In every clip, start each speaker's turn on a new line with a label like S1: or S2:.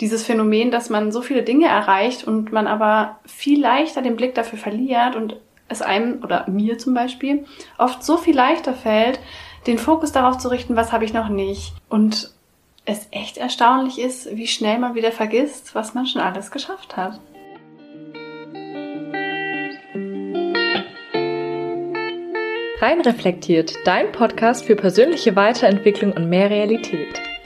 S1: dieses Phänomen, dass man so viele Dinge erreicht und man aber viel leichter den Blick dafür verliert und es einem oder mir zum Beispiel oft so viel leichter fällt, den Fokus darauf zu richten, was habe ich noch nicht. Und es echt erstaunlich ist, wie schnell man wieder vergisst, was man schon alles geschafft hat.
S2: Rein reflektiert, dein Podcast für persönliche Weiterentwicklung und mehr Realität.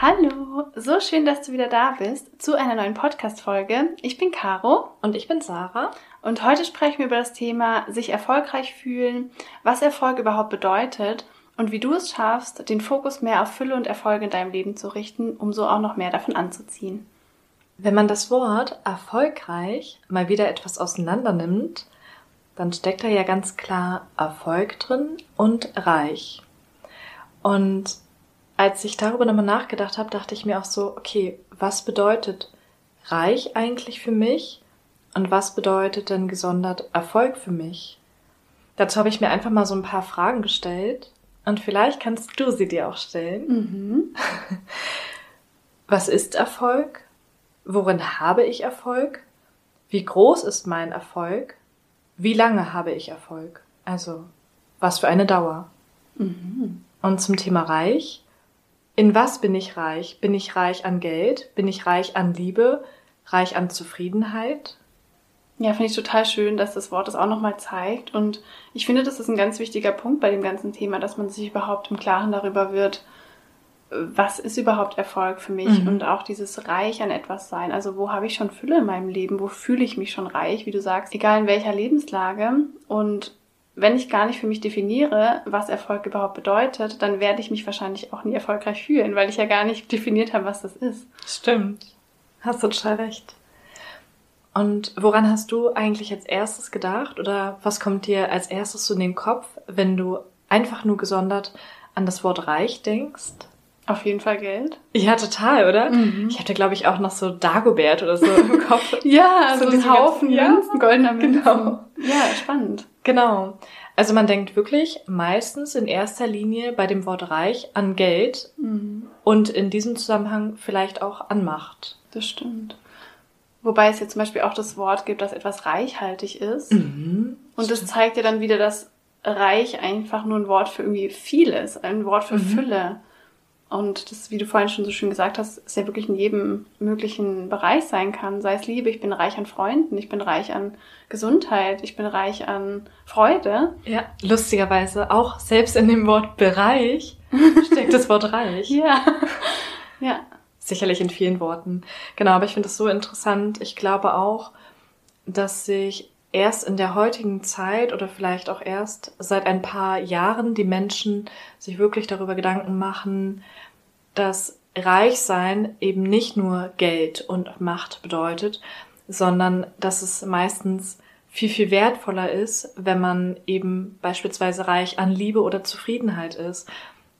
S1: Hallo, so schön, dass du wieder da bist zu einer neuen Podcast-Folge. Ich bin Caro.
S2: Und ich bin Sarah.
S1: Und heute sprechen wir über das Thema sich erfolgreich fühlen, was Erfolg überhaupt bedeutet und wie du es schaffst, den Fokus mehr auf Fülle und Erfolge in deinem Leben zu richten, um so auch noch mehr davon anzuziehen.
S2: Wenn man das Wort erfolgreich mal wieder etwas auseinander nimmt, dann steckt da ja ganz klar Erfolg drin und reich. Und als ich darüber nochmal nachgedacht habe, dachte ich mir auch so, okay, was bedeutet reich eigentlich für mich und was bedeutet denn gesondert Erfolg für mich? Dazu habe ich mir einfach mal so ein paar Fragen gestellt und vielleicht kannst du sie dir auch stellen. Mhm. Was ist Erfolg? Worin habe ich Erfolg? Wie groß ist mein Erfolg? Wie lange habe ich Erfolg? Also, was für eine Dauer? Mhm. Und zum Thema reich. In was bin ich reich? Bin ich reich an Geld? Bin ich reich an Liebe? Reich an Zufriedenheit?
S1: Ja, finde ich total schön, dass das Wort das auch nochmal zeigt. Und ich finde, das ist ein ganz wichtiger Punkt bei dem ganzen Thema, dass man sich überhaupt im Klaren darüber wird, was ist überhaupt Erfolg für mich mhm. und auch dieses Reich an etwas sein. Also wo habe ich schon Fülle in meinem Leben? Wo fühle ich mich schon reich, wie du sagst, egal in welcher Lebenslage. Und wenn ich gar nicht für mich definiere, was Erfolg überhaupt bedeutet, dann werde ich mich wahrscheinlich auch nie erfolgreich fühlen, weil ich ja gar nicht definiert habe, was das ist.
S2: Stimmt. Hast du total recht. Und woran hast du eigentlich als erstes gedacht oder was kommt dir als erstes in den Kopf, wenn du einfach nur gesondert an das Wort reich denkst?
S1: Auf jeden Fall Geld.
S2: Ja, total, oder? Mhm. Ich hatte, glaube ich, auch noch so Dagobert oder so im Kopf.
S1: ja, so, so ein Haufen Münzen, ja, goldener Münzen. Genau. Ja, spannend.
S2: Genau. Also man denkt wirklich meistens in erster Linie bei dem Wort reich an Geld mhm. und in diesem Zusammenhang vielleicht auch an Macht.
S1: Das stimmt. Wobei es jetzt zum Beispiel auch das Wort gibt, dass etwas reichhaltig ist. Mhm. Und das zeigt ja dann wieder, dass reich einfach nur ein Wort für irgendwie viel ist, ein Wort für mhm. Fülle. Und das, wie du vorhin schon so schön gesagt hast, ist ja wirklich in jedem möglichen Bereich sein kann. Sei es Liebe, ich bin reich an Freunden, ich bin reich an Gesundheit, ich bin reich an Freude.
S2: Ja, lustigerweise auch selbst in dem Wort Bereich steckt das Wort reich.
S1: Ja. Ja.
S2: Sicherlich in vielen Worten. Genau, aber ich finde das so interessant. Ich glaube auch, dass sich erst in der heutigen Zeit oder vielleicht auch erst seit ein paar Jahren die Menschen sich wirklich darüber Gedanken machen, dass Reichsein eben nicht nur Geld und Macht bedeutet, sondern dass es meistens viel, viel wertvoller ist, wenn man eben beispielsweise reich an Liebe oder Zufriedenheit ist,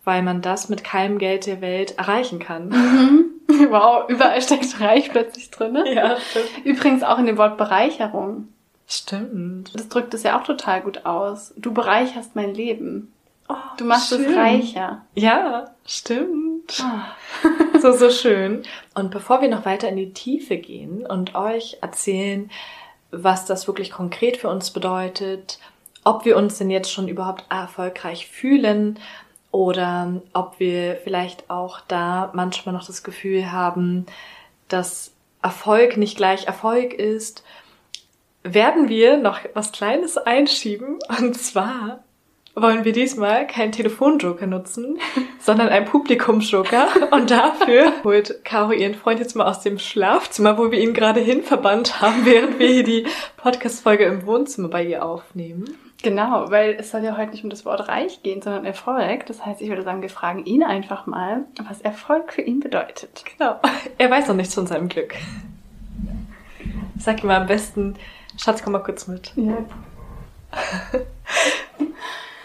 S2: weil man das mit keinem Geld der Welt erreichen kann.
S1: Mhm. Wow, überall steckt reich plötzlich drin. Ne?
S2: Ja, stimmt.
S1: Übrigens auch in dem Wort Bereicherung.
S2: Stimmt.
S1: Das drückt es ja auch total gut aus. Du bereicherst mein Leben. Oh, du machst schön. es reicher.
S2: Ja, stimmt. Oh. so, so schön. Und bevor wir noch weiter in die Tiefe gehen und euch erzählen, was das wirklich konkret für uns bedeutet, ob wir uns denn jetzt schon überhaupt erfolgreich fühlen oder ob wir vielleicht auch da manchmal noch das Gefühl haben, dass Erfolg nicht gleich Erfolg ist werden wir noch was Kleines einschieben. Und zwar wollen wir diesmal keinen Telefonjoker nutzen, sondern einen Publikumsjoker. Und dafür holt Caro ihren Freund jetzt mal aus dem Schlafzimmer, wo wir ihn gerade hin verbannt haben, während wir hier die Podcast-Folge im Wohnzimmer bei ihr aufnehmen.
S1: Genau, weil es soll ja heute nicht um das Wort reich gehen, sondern Erfolg. Das heißt, ich würde sagen, wir fragen ihn einfach mal, was Erfolg für ihn bedeutet.
S2: Genau. Er weiß noch nichts von seinem Glück. Sag ihm mal am besten, Schatz, komm mal kurz mit.
S1: Ja.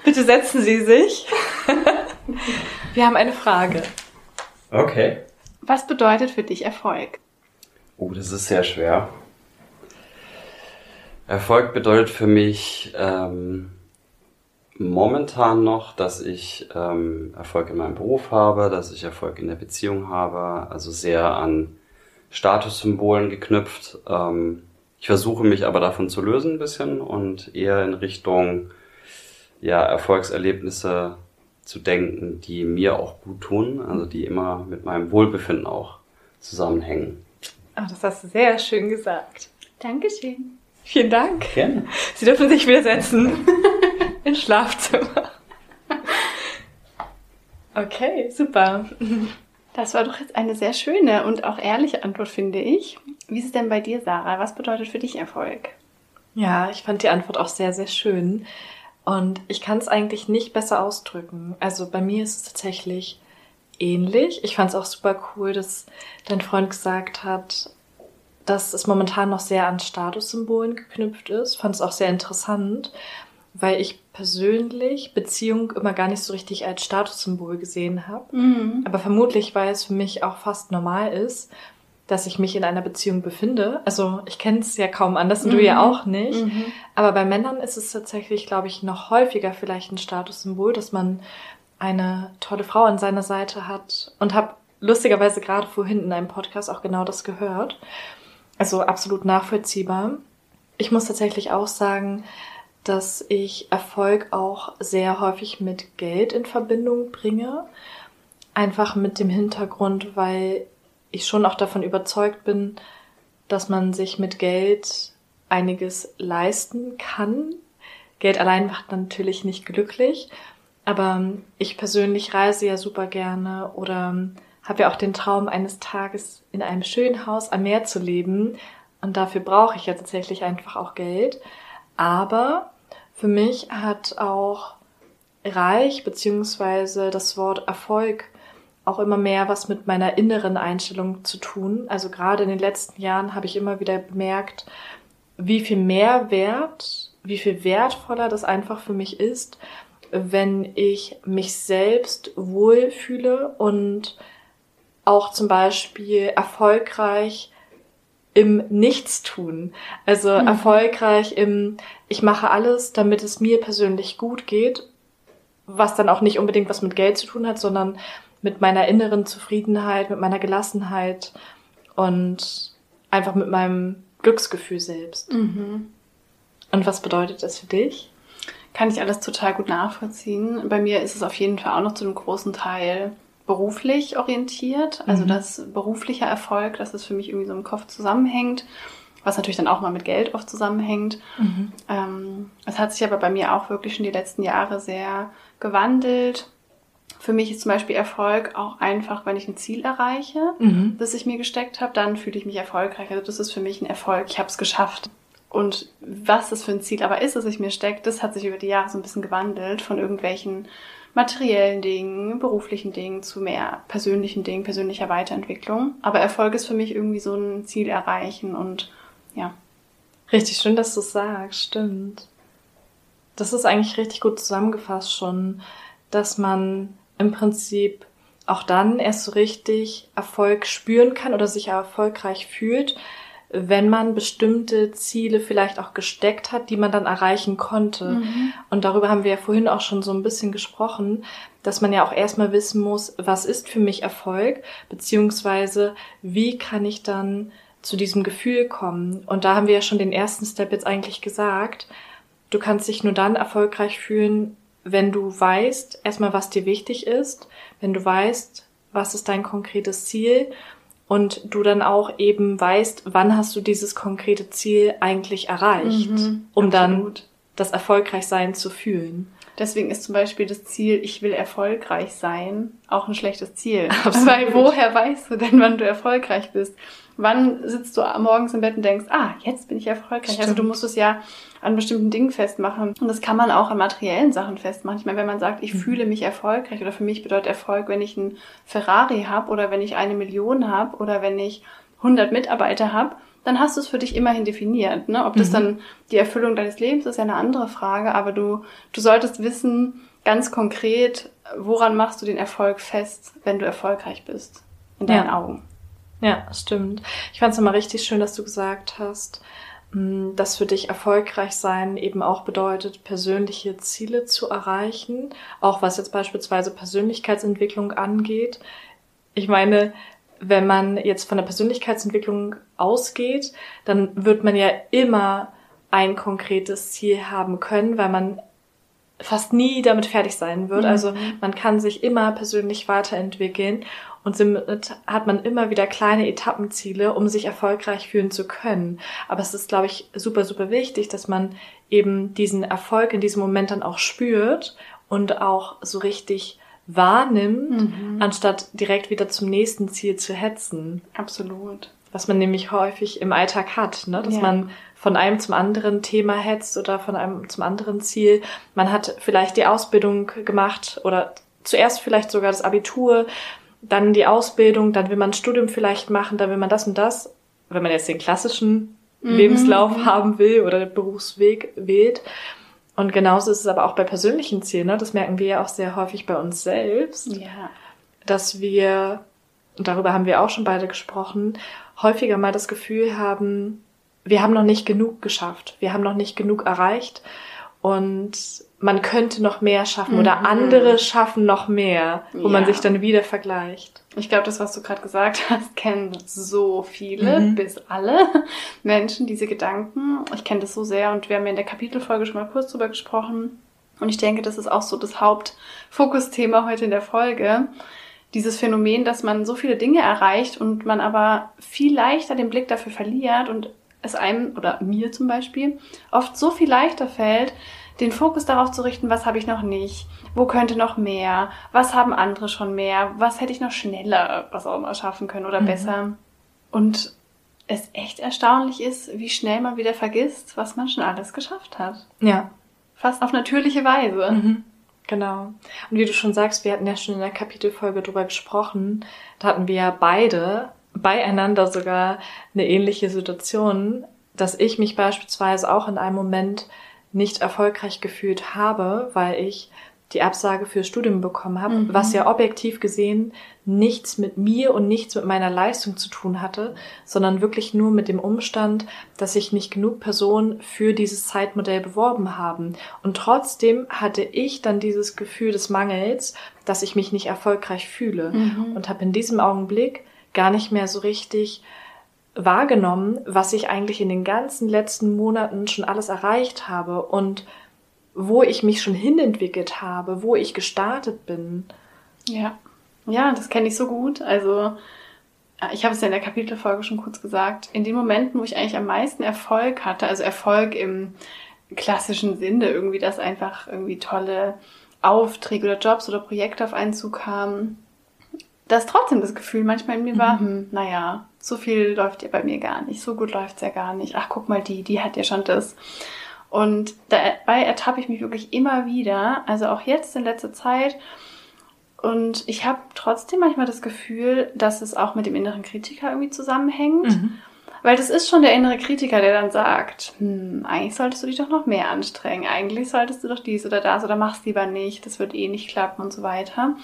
S2: Bitte setzen Sie sich. Wir haben eine Frage.
S3: Okay.
S1: Was bedeutet für dich Erfolg?
S3: Oh, das ist sehr schwer. Erfolg bedeutet für mich ähm, momentan noch, dass ich ähm, Erfolg in meinem Beruf habe, dass ich Erfolg in der Beziehung habe, also sehr an Statussymbolen geknüpft. Ähm, ich versuche mich aber davon zu lösen ein bisschen und eher in Richtung ja, Erfolgserlebnisse zu denken, die mir auch gut tun, also die immer mit meinem Wohlbefinden auch zusammenhängen.
S2: Oh, das hast du sehr schön gesagt.
S1: Dankeschön.
S2: Vielen Dank.
S3: Gerne.
S2: Sie dürfen sich wieder setzen. Ins Schlafzimmer. Okay, super.
S1: Das war doch jetzt eine sehr schöne und auch ehrliche Antwort, finde ich. Wie ist es denn bei dir, Sarah? Was bedeutet für dich Erfolg?
S2: Ja, ich fand die Antwort auch sehr, sehr schön. Und ich kann es eigentlich nicht besser ausdrücken. Also bei mir ist es tatsächlich ähnlich. Ich fand es auch super cool, dass dein Freund gesagt hat, dass es momentan noch sehr an Statussymbolen geknüpft ist. Fand es auch sehr interessant, weil ich persönlich Beziehung immer gar nicht so richtig als Statussymbol gesehen habe.
S1: Mhm.
S2: Aber vermutlich, weil es für mich auch fast normal ist, dass ich mich in einer Beziehung befinde. Also ich kenne es ja kaum anders und du ja auch nicht.
S1: Mhm.
S2: Aber bei Männern ist es tatsächlich, glaube ich, noch häufiger vielleicht ein Statussymbol, dass man eine tolle Frau an seiner Seite hat und habe lustigerweise gerade vorhin in einem Podcast auch genau das gehört. Also absolut nachvollziehbar. Ich muss tatsächlich auch sagen, dass ich Erfolg auch sehr häufig mit Geld in Verbindung bringe. Einfach mit dem Hintergrund, weil ich schon auch davon überzeugt bin, dass man sich mit Geld einiges leisten kann. Geld allein macht natürlich nicht glücklich, aber ich persönlich reise ja super gerne oder habe ja auch den Traum, eines Tages in einem schönen Haus am Meer zu leben. Und dafür brauche ich ja tatsächlich einfach auch Geld. Aber für mich hat auch reich beziehungsweise das Wort Erfolg auch immer mehr was mit meiner inneren Einstellung zu tun. Also gerade in den letzten Jahren habe ich immer wieder bemerkt, wie viel mehr Wert, wie viel wertvoller das einfach für mich ist, wenn ich mich selbst wohlfühle und auch zum Beispiel erfolgreich im Nichtstun. Also
S1: Mhm.
S2: erfolgreich im, ich mache alles, damit es mir persönlich gut geht, was dann auch nicht unbedingt was mit Geld zu tun hat, sondern mit meiner inneren Zufriedenheit, mit meiner Gelassenheit und einfach mit meinem Glücksgefühl selbst.
S1: Mhm.
S2: Und was bedeutet das für dich?
S1: Kann ich alles total gut nachvollziehen. Bei mir ist es auf jeden Fall auch noch zu einem großen Teil beruflich orientiert. Also
S2: Mhm.
S1: das berufliche Erfolg, dass es für mich irgendwie so im Kopf zusammenhängt, was natürlich dann auch mal mit Geld oft zusammenhängt. Ähm, es hat sich aber bei mir auch wirklich schon die letzten Jahre sehr gewandelt. Für mich ist zum Beispiel Erfolg auch einfach, wenn ich ein Ziel erreiche,
S2: Mhm.
S1: das ich mir gesteckt habe, dann fühle ich mich erfolgreich. Also das ist für mich ein Erfolg. Ich habe es geschafft. Und was das für ein Ziel aber ist, das ich mir stecke, das hat sich über die Jahre so ein bisschen gewandelt von irgendwelchen materiellen Dingen, beruflichen Dingen zu mehr persönlichen Dingen, persönlicher Weiterentwicklung. Aber Erfolg ist für mich irgendwie so ein Ziel erreichen und ja.
S2: Richtig schön, dass du es sagst, stimmt. Das ist eigentlich richtig gut zusammengefasst schon, dass man im Prinzip auch dann erst so richtig Erfolg spüren kann oder sich erfolgreich fühlt, wenn man bestimmte Ziele vielleicht auch gesteckt hat, die man dann erreichen konnte. Und darüber haben wir ja vorhin auch schon so ein bisschen gesprochen, dass man ja auch erstmal wissen muss, was ist für mich Erfolg, beziehungsweise wie kann ich dann zu diesem Gefühl kommen. Und da haben wir ja schon den ersten Step jetzt eigentlich gesagt. Du kannst dich nur dann erfolgreich fühlen, wenn du weißt, erstmal, was dir wichtig ist, wenn du weißt, was ist dein konkretes Ziel und du dann auch eben weißt, wann hast du dieses konkrete Ziel eigentlich erreicht,
S1: Mhm,
S2: um dann
S1: absolut.
S2: das Erfolgreichsein zu fühlen.
S1: Deswegen ist zum Beispiel das Ziel, ich will erfolgreich sein, auch ein schlechtes Ziel.
S2: Absolut.
S1: Weil woher weißt du denn, wann du erfolgreich bist? Wann sitzt du morgens im Bett und denkst, ah, jetzt bin ich erfolgreich? Also
S2: Stimmt.
S1: du musst es ja an bestimmten Dingen festmachen. Und das kann man auch an materiellen Sachen festmachen. Ich meine, wenn man sagt, ich
S2: Mhm.
S1: fühle mich erfolgreich oder für mich bedeutet Erfolg, wenn ich einen Ferrari habe oder wenn ich eine Million habe oder wenn ich 100 Mitarbeiter habe, dann hast du es für dich immerhin definiert. Ne? Ob das
S2: Mhm.
S1: dann die Erfüllung deines Lebens ist, ja eine andere Frage, aber du, du solltest wissen, ganz konkret, woran machst du den Erfolg fest, wenn du erfolgreich bist, in deinen
S2: Ja.
S1: Augen.
S2: Ja, stimmt. Ich fand es immer richtig schön, dass du gesagt hast, mh, dass für dich erfolgreich sein eben auch bedeutet, persönliche Ziele zu erreichen, auch was jetzt beispielsweise Persönlichkeitsentwicklung angeht. Ich meine, wenn man jetzt von der Persönlichkeitsentwicklung ausgeht, dann wird man ja immer ein konkretes Ziel haben können, weil man fast nie damit fertig sein wird.
S1: Mhm.
S2: Also man kann sich immer persönlich weiterentwickeln und somit hat man immer wieder kleine Etappenziele, um sich erfolgreich fühlen zu können. Aber es ist, glaube ich, super, super wichtig, dass man eben diesen Erfolg in diesem Moment dann auch spürt und auch so richtig wahrnimmt,
S1: Mhm.
S2: anstatt direkt wieder zum nächsten Ziel zu hetzen.
S1: Absolut.
S2: Was man nämlich häufig im Alltag hat, ne? dass
S1: Ja.
S2: man von einem zum anderen Thema hetzt oder von einem zum anderen Ziel. Man hat vielleicht die Ausbildung gemacht oder zuerst vielleicht sogar das Abitur, dann die Ausbildung, dann will man ein Studium vielleicht machen, dann will man das und das. Wenn man jetzt den klassischen
S1: Mhm.
S2: Lebenslauf haben will oder den Berufsweg wählt. Und genauso ist es aber auch bei persönlichen Zielen. Ne? Das merken wir ja auch sehr häufig bei uns selbst
S1: Ja.
S2: dass wir, und darüber haben wir auch schon beide gesprochen, häufiger mal das Gefühl haben, wir haben noch nicht genug geschafft, wir haben noch nicht genug erreicht und man könnte noch mehr schaffen oder
S1: Mhm.
S2: andere schaffen noch mehr, wo man
S1: Ja.
S2: sich dann wieder vergleicht.
S1: Ich glaube, das, was du gerade gesagt hast, kennen so viele,
S2: Mhm.
S1: bis alle Menschen, diese Gedanken. Ich kenne das so sehr und wir haben ja in der Kapitelfolge schon mal kurz drüber gesprochen. Und ich denke, das ist auch so das Hauptfokusthema heute in der Folge. Dieses Phänomen, dass man so viele Dinge erreicht und man aber viel leichter den Blick dafür verliert und es einem oder mir zum Beispiel oft so viel leichter fällt, den Fokus darauf zu richten, was habe ich noch nicht, wo könnte noch mehr, was haben andere schon mehr, was hätte ich noch schneller, was auch immer schaffen können oder
S2: Mhm.
S1: besser. Und es echt erstaunlich ist, wie schnell man wieder vergisst, was man schon alles geschafft hat.
S2: Ja,
S1: Fast auf natürliche Weise.
S2: Mhm. Genau. Und wie du schon sagst, wir hatten ja schon in der Kapitelfolge drüber gesprochen, da hatten wir ja beide beieinander sogar eine ähnliche Situation, dass ich mich beispielsweise auch in einem Moment nicht erfolgreich gefühlt habe, weil ich die Absage fürs Studium bekommen habe,
S1: Mhm.
S2: was ja objektiv gesehen nichts mit mir und nichts mit meiner Leistung zu tun hatte, sondern wirklich nur mit dem Umstand, dass sich nicht genug Personen für dieses Zeitmodell beworben haben. Und trotzdem hatte ich dann dieses Gefühl des Mangels, dass ich mich nicht erfolgreich fühle
S1: Mhm.
S2: und habe in diesem Augenblick gar nicht mehr so richtig wahrgenommen, was ich eigentlich in den ganzen letzten Monaten schon alles erreicht habe und wo ich mich schon hinentwickelt habe, wo ich gestartet bin.
S1: Ja. Ja, das kenne ich so gut. Also, ich habe es ja in der Kapitelfolge schon kurz gesagt. In den Momenten, wo ich eigentlich am meisten Erfolg hatte, also Erfolg im klassischen Sinne, irgendwie, dass einfach irgendwie tolle Aufträge oder Jobs oder Projekte auf einen zukamen, dass trotzdem das Gefühl manchmal in mir war, hm, naja, so viel läuft ja bei mir gar nicht, so gut läuft's ja gar nicht. Ach, guck mal, die, die hat ja schon das. Und dabei ertappe ich mich wirklich immer wieder, also auch jetzt in letzter Zeit. Und ich habe trotzdem manchmal das Gefühl, dass es auch mit dem inneren Kritiker irgendwie zusammenhängt.
S2: Mhm.
S1: Weil das ist schon der innere Kritiker, der dann sagt, hm, eigentlich solltest du dich doch noch mehr anstrengen. Eigentlich solltest du doch dies oder das oder mach's lieber nicht. Das wird eh nicht klappen und so weiter.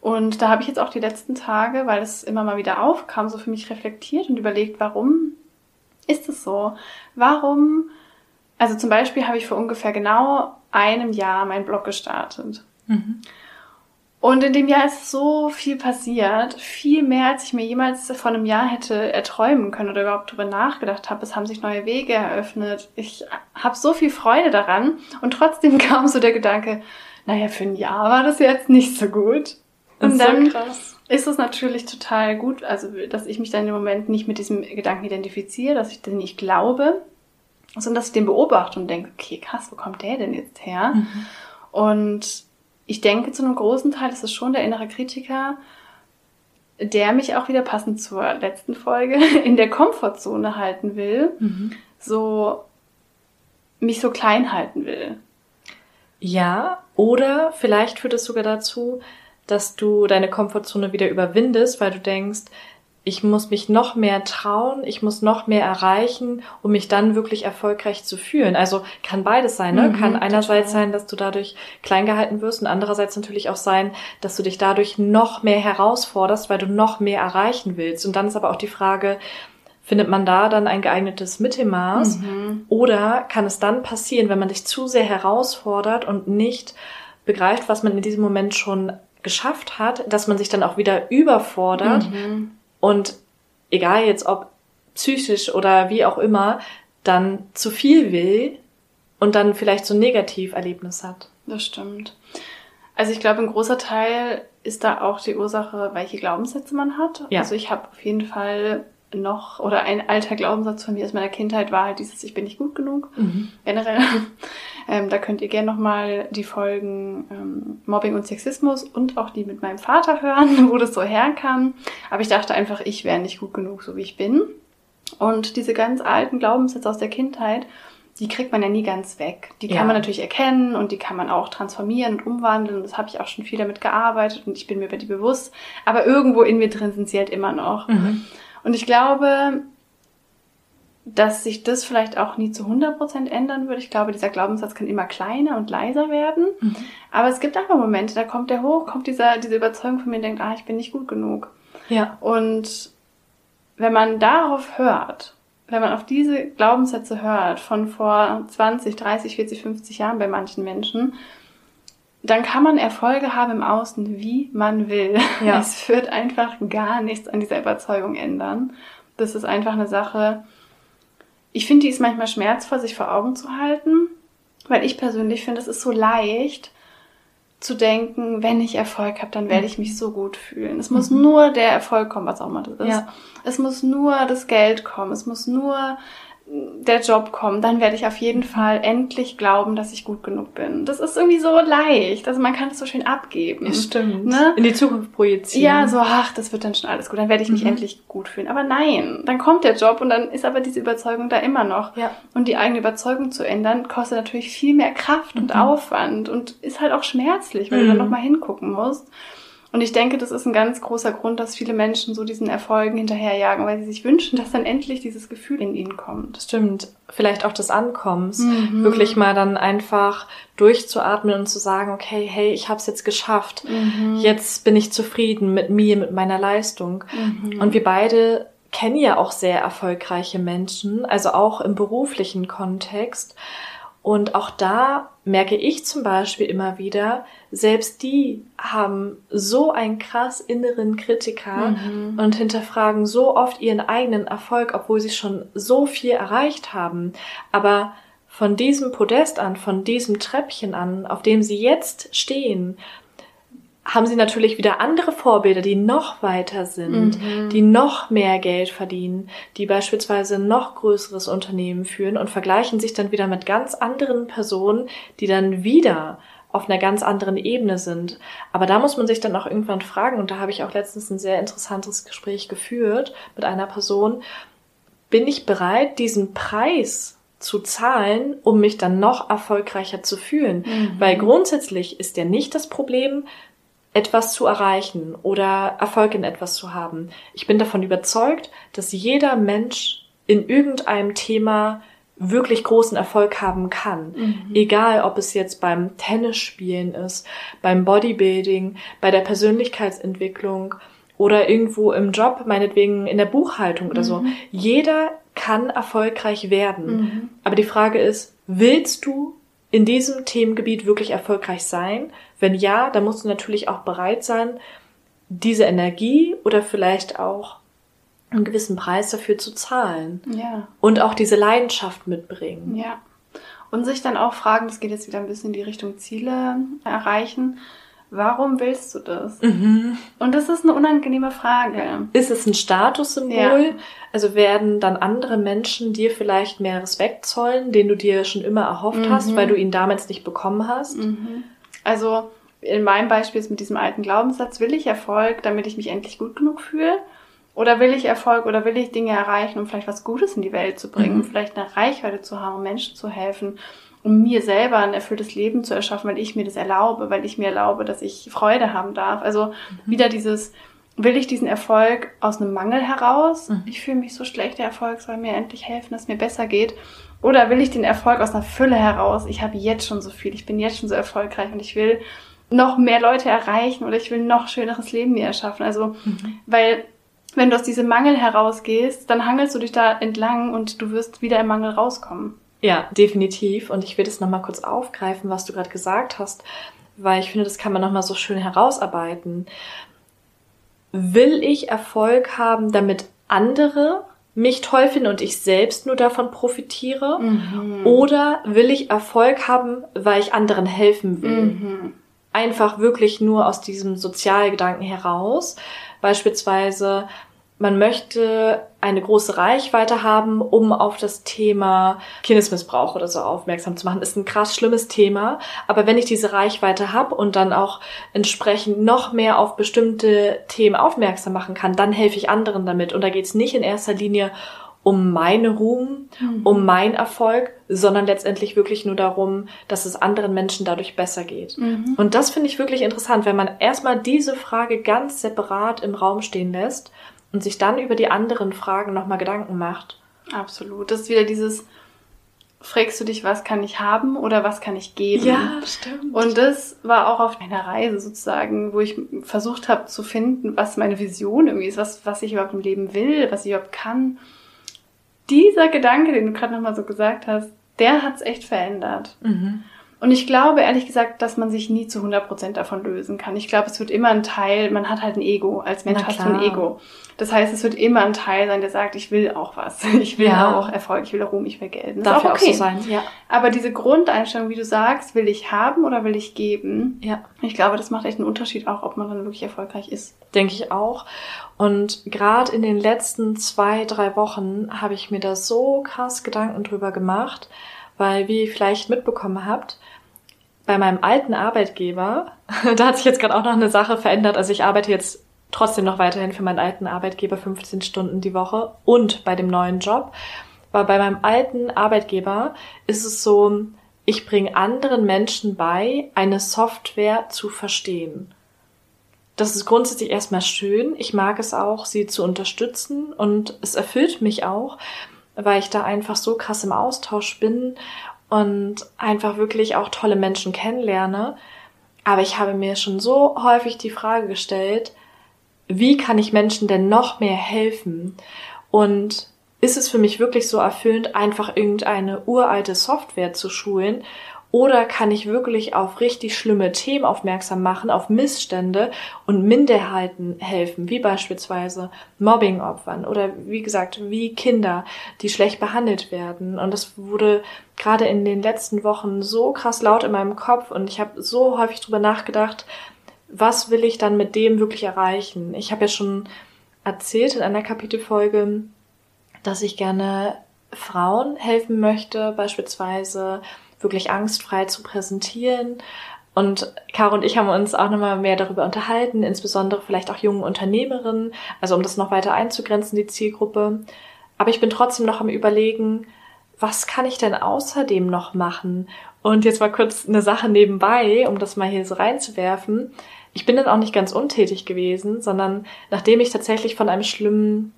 S1: Und da habe ich jetzt auch die letzten Tage, weil es immer mal wieder aufkam, so für mich reflektiert und überlegt, warum ist es so? Warum? Also zum Beispiel habe ich vor ungefähr genau einem Jahr meinen Blog gestartet.
S2: Mhm.
S1: Und in dem Jahr ist so viel passiert, viel mehr, als ich mir jemals vor einem Jahr hätte erträumen können oder überhaupt darüber nachgedacht habe. Es haben sich neue Wege eröffnet. Ich habe so viel Freude daran und trotzdem kam so der Gedanke, naja, für ein Jahr war das jetzt nicht so gut. Und
S2: ist
S1: dann
S2: so krass.
S1: ist es natürlich total gut, also dass ich mich dann im Moment nicht mit diesem Gedanken identifiziere, dass ich den nicht glaube, sondern dass ich den beobachte und denke, okay, krass, wo kommt der denn jetzt her?
S2: Mhm.
S1: Und ich denke, zu einem großen Teil ist es schon der innere Kritiker, der mich auch wieder passend zur letzten Folge in der Komfortzone halten will,
S2: Mhm.
S1: so mich so klein halten will.
S2: Ja, oder vielleicht führt es sogar dazu, dass du deine Komfortzone wieder überwindest, weil du denkst, ich muss mich noch mehr trauen, ich muss noch mehr erreichen, um mich dann wirklich erfolgreich zu fühlen. Also kann beides sein, ne? Mhm, kann einerseits total. sein, dass du dadurch klein gehalten wirst und andererseits natürlich auch sein, dass du dich dadurch noch mehr herausforderst, weil du noch mehr erreichen willst. Und dann ist aber auch die Frage, findet man da dann ein geeignetes Mittelmaß? Mhm. Oder kann es dann passieren, wenn man dich zu sehr herausfordert und nicht begreift, was man in diesem Moment schon geschafft hat, dass man sich dann auch wieder überfordert mhm und egal jetzt ob psychisch oder wie auch immer, dann zu viel will und dann vielleicht so ein Negativerlebnis hat.
S1: Das stimmt. Also ich glaube, ein großer Teil ist da auch die Ursache, welche Glaubenssätze man hat. Ja. Also ich habe auf jeden Fall noch, oder ein alter Glaubenssatz von mir aus meiner Kindheit war halt dieses, ich bin nicht gut genug. Mhm. Generell. Ähm, da könnt ihr gerne nochmal die Folgen ähm, Mobbing und Sexismus und auch die mit meinem Vater hören, wo das so herkam. Aber ich dachte einfach, ich wäre nicht gut genug, so wie ich bin. Und diese ganz alten Glaubenssätze aus der Kindheit, die kriegt man ja nie ganz weg. Die kann ja. man natürlich erkennen und die kann man auch transformieren und umwandeln. Und das habe ich auch schon viel damit gearbeitet und ich bin mir über die bewusst. Aber irgendwo in mir drin sind sie halt immer noch. Mhm. Und ich glaube, dass sich das vielleicht auch nie zu 100% ändern würde. Ich glaube, dieser Glaubenssatz kann immer kleiner und leiser werden. Mhm. Aber es gibt einfach Momente, da kommt der hoch, kommt dieser, diese Überzeugung von mir und denkt, ah, ich bin nicht gut genug. Ja. Und wenn man darauf hört, wenn man auf diese Glaubenssätze hört von vor 20, 30, 40, 50 Jahren bei manchen Menschen, dann kann man Erfolge haben im Außen, wie man will. Ja. Es wird einfach gar nichts an dieser Überzeugung ändern. Das ist einfach eine Sache, ich finde, die ist manchmal schmerzvoll, sich vor Augen zu halten, weil ich persönlich finde, es ist so leicht zu denken, wenn ich Erfolg habe, dann werde ich mich so gut fühlen. Es muss mhm. nur der Erfolg kommen, was auch immer das ist. Ja. Es muss nur das Geld kommen. Es muss nur der Job kommt, dann werde ich auf jeden Fall endlich glauben, dass ich gut genug bin. Das ist irgendwie so leicht. Also man kann es so schön abgeben.
S2: Ja, stimmt. Ne? In die Zukunft projizieren.
S1: Ja, so, ach, das wird dann schon alles gut. Dann werde ich mich mhm. endlich gut fühlen. Aber nein, dann kommt der Job und dann ist aber diese Überzeugung da immer noch. Ja. Und die eigene Überzeugung zu ändern, kostet natürlich viel mehr Kraft und mhm. Aufwand und ist halt auch schmerzlich, weil mhm. du dann nochmal hingucken musst. Und ich denke, das ist ein ganz großer Grund, dass viele Menschen so diesen Erfolgen hinterherjagen, weil sie sich wünschen, dass dann endlich dieses Gefühl in ihnen kommt.
S2: Stimmt. Vielleicht auch des Ankommens. Mhm. Wirklich mal dann einfach durchzuatmen und zu sagen, okay, hey, ich habe es jetzt geschafft. Mhm. Jetzt bin ich zufrieden mit mir, mit meiner Leistung. Mhm. Und wir beide kennen ja auch sehr erfolgreiche Menschen, also auch im beruflichen Kontext. Und auch da merke ich zum Beispiel immer wieder, selbst die haben so einen krass inneren Kritiker mhm. und hinterfragen so oft ihren eigenen Erfolg, obwohl sie schon so viel erreicht haben. Aber von diesem Podest an, von diesem Treppchen an, auf dem sie jetzt stehen, haben sie natürlich wieder andere Vorbilder, die noch weiter sind, mhm. die noch mehr Geld verdienen, die beispielsweise noch größeres Unternehmen führen und vergleichen sich dann wieder mit ganz anderen Personen, die dann wieder auf einer ganz anderen Ebene sind. Aber da muss man sich dann auch irgendwann fragen, und da habe ich auch letztens ein sehr interessantes Gespräch geführt mit einer Person, bin ich bereit, diesen Preis zu zahlen, um mich dann noch erfolgreicher zu fühlen? Mhm. Weil grundsätzlich ist ja nicht das Problem, etwas zu erreichen oder Erfolg in etwas zu haben. Ich bin davon überzeugt, dass jeder Mensch in irgendeinem Thema wirklich großen Erfolg haben kann. Mhm. Egal, ob es jetzt beim Tennisspielen ist, beim Bodybuilding, bei der Persönlichkeitsentwicklung oder irgendwo im Job, meinetwegen in der Buchhaltung mhm. oder so. Mhm. Jeder kann erfolgreich werden. Mhm. Aber die Frage ist, willst du in diesem Themengebiet wirklich erfolgreich sein? Wenn ja, dann musst du natürlich auch bereit sein, diese Energie oder vielleicht auch einen gewissen Preis dafür zu zahlen. Ja. Und auch diese Leidenschaft mitbringen.
S1: Ja. Und sich dann auch fragen, das geht jetzt wieder ein bisschen in die Richtung Ziele erreichen. Warum willst du das? Mhm. Und das ist eine unangenehme Frage.
S2: Ist es ein Statussymbol? Ja. Also werden dann andere Menschen dir vielleicht mehr Respekt zollen, den du dir schon immer erhofft mhm. hast, weil du ihn damals nicht bekommen hast? Mhm.
S1: Also in meinem Beispiel ist mit diesem alten Glaubenssatz, will ich Erfolg, damit ich mich endlich gut genug fühle? Oder will ich Erfolg oder will ich Dinge erreichen, um vielleicht was Gutes in die Welt zu bringen, mhm. vielleicht eine Reichweite zu haben, um Menschen zu helfen, um mir selber ein erfülltes Leben zu erschaffen, weil ich mir das erlaube, weil ich mir erlaube, dass ich Freude haben darf. Also mhm. wieder dieses will ich diesen Erfolg aus einem Mangel heraus? Mhm. Ich fühle mich so schlecht, der Erfolg soll mir endlich helfen, dass es mir besser geht. Oder will ich den Erfolg aus einer Fülle heraus? Ich habe jetzt schon so viel, ich bin jetzt schon so erfolgreich und ich will noch mehr Leute erreichen oder ich will noch schöneres Leben mir erschaffen. Also, mhm. weil wenn du aus diesem Mangel herausgehst, dann hangelst du dich da entlang und du wirst wieder im Mangel rauskommen.
S2: Ja, definitiv. Und ich will das nochmal kurz aufgreifen, was du gerade gesagt hast, weil ich finde, das kann man nochmal so schön herausarbeiten. Will ich Erfolg haben, damit andere mich toll finden und ich selbst nur davon profitiere? Mhm. Oder will ich Erfolg haben, weil ich anderen helfen will? Mhm. Einfach wirklich nur aus diesem Sozialgedanken heraus. Beispielsweise, man möchte eine große Reichweite haben, um auf das Thema Kindesmissbrauch oder so aufmerksam zu machen. Ist ein krass schlimmes Thema. Aber wenn ich diese Reichweite habe und dann auch entsprechend noch mehr auf bestimmte Themen aufmerksam machen kann, dann helfe ich anderen damit. Und da geht es nicht in erster Linie um meine Ruhm, mhm. um mein Erfolg, sondern letztendlich wirklich nur darum, dass es anderen Menschen dadurch besser geht. Mhm. Und das finde ich wirklich interessant, wenn man erstmal diese Frage ganz separat im Raum stehen lässt und sich dann über die anderen Fragen nochmal Gedanken macht.
S1: Absolut. Das ist wieder dieses, fragst du dich, was kann ich haben oder was kann ich geben?
S2: Ja, stimmt.
S1: Und das war auch auf meiner Reise sozusagen, wo ich versucht habe zu finden, was meine Vision irgendwie ist, was, was ich überhaupt im Leben will, was ich überhaupt kann dieser Gedanke, den du gerade nochmal so gesagt hast, der hat's echt verändert. Mhm. Und ich glaube ehrlich gesagt, dass man sich nie zu 100% davon lösen kann. Ich glaube, es wird immer ein Teil, man hat halt ein Ego. Als Mensch hast du ein Ego. Das heißt, es wird immer ein Teil sein, der sagt, ich will auch was. Ich will ja. auch Erfolg, ich will Ruhm, ich will Geld. Das
S2: Darf
S1: ist auch okay.
S2: Auch so sein. Ja.
S1: Aber diese Grundeinstellung, wie du sagst, will ich haben oder will ich geben?
S2: Ja.
S1: Ich glaube, das macht echt einen Unterschied auch, ob man dann wirklich erfolgreich ist.
S2: Denke ich auch. Und gerade in den letzten zwei, drei Wochen habe ich mir da so krass Gedanken drüber gemacht, weil, wie ihr vielleicht mitbekommen habt, bei meinem alten Arbeitgeber, da hat sich jetzt gerade auch noch eine Sache verändert. Also ich arbeite jetzt trotzdem noch weiterhin für meinen alten Arbeitgeber 15 Stunden die Woche und bei dem neuen Job. Aber bei meinem alten Arbeitgeber ist es so, ich bringe anderen Menschen bei, eine Software zu verstehen das ist grundsätzlich erstmal schön. Ich mag es auch, sie zu unterstützen und es erfüllt mich auch, weil ich da einfach so krass im Austausch bin und einfach wirklich auch tolle Menschen kennenlerne. Aber ich habe mir schon so häufig die Frage gestellt, wie kann ich Menschen denn noch mehr helfen? Und ist es für mich wirklich so erfüllend, einfach irgendeine uralte Software zu schulen oder kann ich wirklich auf richtig schlimme Themen aufmerksam machen, auf Missstände und Minderheiten helfen, wie beispielsweise Mobbingopfern oder wie gesagt, wie Kinder, die schlecht behandelt werden. Und das wurde gerade in den letzten Wochen so krass laut in meinem Kopf und ich habe so häufig drüber nachgedacht, was will ich dann mit dem wirklich erreichen? Ich habe ja schon erzählt in einer Kapitelfolge, dass ich gerne Frauen helfen möchte, beispielsweise wirklich angstfrei zu präsentieren. Und Caro und ich haben uns auch nochmal mehr darüber unterhalten, insbesondere vielleicht auch jungen Unternehmerinnen, also um das noch weiter einzugrenzen, die Zielgruppe. Aber ich bin trotzdem noch am Überlegen, was kann ich denn außerdem noch machen? Und jetzt mal kurz eine Sache nebenbei, um das mal hier so reinzuwerfen. Ich bin dann auch nicht ganz untätig gewesen, sondern nachdem ich tatsächlich von einem schlimmen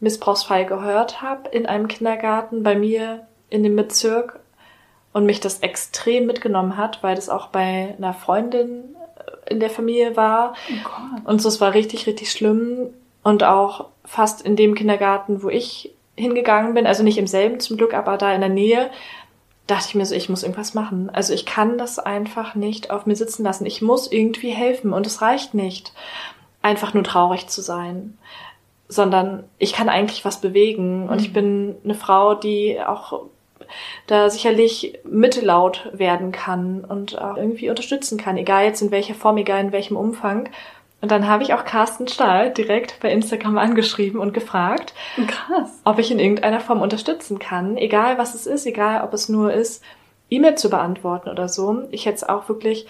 S2: Missbrauchsfall gehört habe in einem Kindergarten bei mir in dem Bezirk und mich das extrem mitgenommen hat, weil das auch bei einer Freundin in der Familie war. Oh und so, es war richtig, richtig schlimm. Und auch fast in dem Kindergarten, wo ich hingegangen bin, also nicht im selben zum Glück, aber da in der Nähe, dachte ich mir so, ich muss irgendwas machen. Also ich kann das einfach nicht auf mir sitzen lassen. Ich muss irgendwie helfen und es reicht nicht, einfach nur traurig zu sein, sondern ich kann eigentlich was bewegen. Und ich mhm. bin eine Frau, die auch da sicherlich mittellaut werden kann und auch irgendwie unterstützen kann, egal jetzt in welcher Form, egal in welchem Umfang. Und dann habe ich auch Carsten Stahl direkt bei Instagram angeschrieben und gefragt,
S1: Krass.
S2: ob ich in irgendeiner Form unterstützen kann, egal was es ist, egal ob es nur ist, E-Mail zu beantworten oder so. Ich hätte es auch wirklich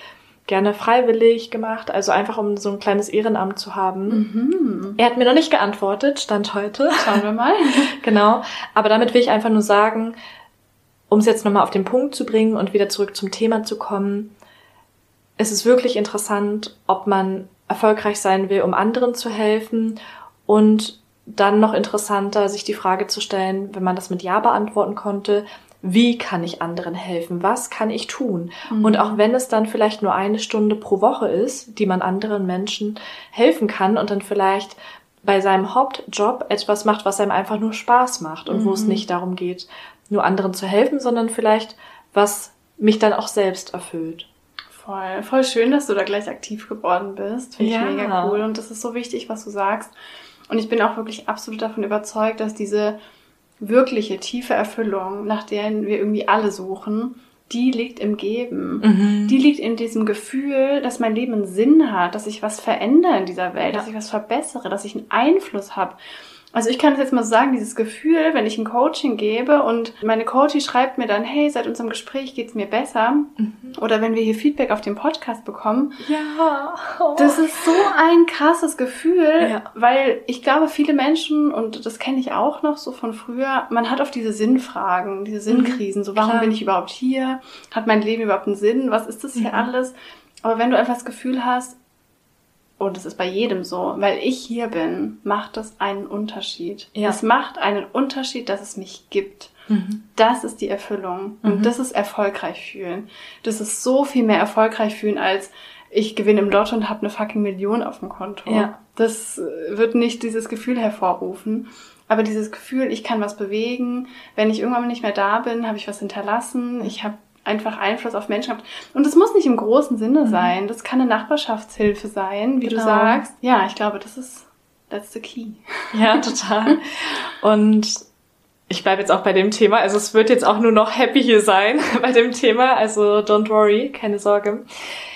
S2: gerne freiwillig gemacht, also einfach um so ein kleines Ehrenamt zu haben. Mhm. Er hat mir noch nicht geantwortet, stand heute.
S1: Schauen wir mal.
S2: genau. Aber damit will ich einfach nur sagen, um es jetzt nochmal auf den Punkt zu bringen und wieder zurück zum Thema zu kommen, es ist wirklich interessant, ob man erfolgreich sein will, um anderen zu helfen und dann noch interessanter, sich die Frage zu stellen, wenn man das mit Ja beantworten konnte, wie kann ich anderen helfen? Was kann ich tun? Mhm. Und auch wenn es dann vielleicht nur eine Stunde pro Woche ist, die man anderen Menschen helfen kann und dann vielleicht bei seinem Hauptjob etwas macht, was einem einfach nur Spaß macht und mhm. wo es mhm. nicht darum geht, nur anderen zu helfen, sondern vielleicht was mich dann auch selbst erfüllt.
S1: Voll, voll schön, dass du da gleich aktiv geworden bist. Finde ja. ich mega cool. Und das ist so wichtig, was du sagst. Und ich bin auch wirklich absolut davon überzeugt, dass diese wirkliche, tiefe Erfüllung, nach der wir irgendwie alle suchen, die liegt im Geben. Mhm. Die liegt in diesem Gefühl, dass mein Leben einen Sinn hat, dass ich was verändere in dieser Welt, ja. dass ich was verbessere, dass ich einen Einfluss habe. Also ich kann es jetzt mal so sagen, dieses Gefühl, wenn ich ein Coaching gebe und meine Coachie schreibt mir dann, hey, seit unserem Gespräch geht's mir besser. Mhm. Oder wenn wir hier Feedback auf dem Podcast bekommen.
S2: Ja.
S1: Oh. Das ist so ein krasses Gefühl, ja. weil ich glaube, viele Menschen, und das kenne ich auch noch so von früher, man hat auf diese Sinnfragen, diese Sinnkrisen, so warum Klar. bin ich überhaupt hier? Hat mein Leben überhaupt einen Sinn? Was ist das hier mhm. alles? Aber wenn du einfach das Gefühl hast, und es ist bei jedem so, weil ich hier bin, macht das einen Unterschied. Ja. Es macht einen Unterschied, dass es mich gibt. Mhm. Das ist die Erfüllung. Und mhm. das ist erfolgreich fühlen. Das ist so viel mehr erfolgreich fühlen, als ich gewinne im Lotto und habe eine fucking Million auf dem Konto. Ja. Das wird nicht dieses Gefühl hervorrufen. Aber dieses Gefühl, ich kann was bewegen, wenn ich irgendwann nicht mehr da bin, habe ich was hinterlassen, ich habe einfach Einfluss auf Menschen habt. Und das muss nicht im großen Sinne mhm. sein. Das kann eine Nachbarschaftshilfe sein, wie genau. du sagst. Ja, ich glaube, das ist that's the key.
S2: Ja, total. Und ich bleibe jetzt auch bei dem Thema. Also es wird jetzt auch nur noch happy hier sein bei dem Thema. Also don't worry, keine Sorge.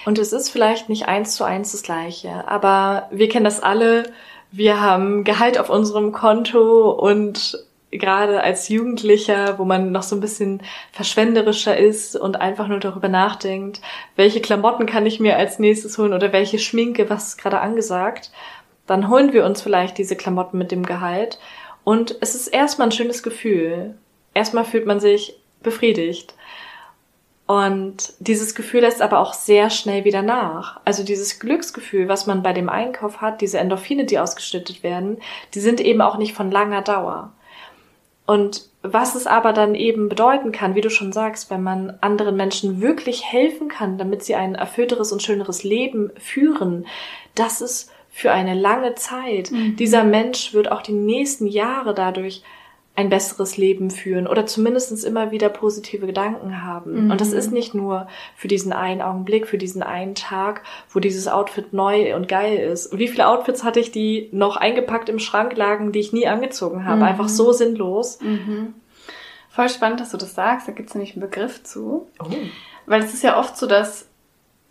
S2: Und es ist vielleicht nicht eins zu eins das gleiche, aber wir kennen das alle. Wir haben Gehalt auf unserem Konto und gerade als Jugendlicher, wo man noch so ein bisschen verschwenderischer ist und einfach nur darüber nachdenkt, welche Klamotten kann ich mir als nächstes holen oder welche Schminke, was ist gerade angesagt, dann holen wir uns vielleicht diese Klamotten mit dem Gehalt und es ist erstmal ein schönes Gefühl. Erstmal fühlt man sich befriedigt. Und dieses Gefühl lässt aber auch sehr schnell wieder nach. Also dieses Glücksgefühl, was man bei dem Einkauf hat, diese Endorphine, die ausgeschüttet werden, die sind eben auch nicht von langer Dauer. Und was es aber dann eben bedeuten kann, wie du schon sagst, wenn man anderen Menschen wirklich helfen kann, damit sie ein erfüllteres und schöneres Leben führen, das ist für eine lange Zeit. Mhm. Dieser Mensch wird auch die nächsten Jahre dadurch ein besseres Leben führen oder zumindest immer wieder positive Gedanken haben. Mhm. Und das ist nicht nur für diesen einen Augenblick, für diesen einen Tag, wo dieses Outfit neu und geil ist. Wie viele Outfits hatte ich, die noch eingepackt im Schrank lagen, die ich nie angezogen habe? Mhm. Einfach so sinnlos.
S1: Mhm. Voll spannend, dass du das sagst. Da gibt es nämlich einen Begriff zu. Oh. Weil es ist ja oft so, dass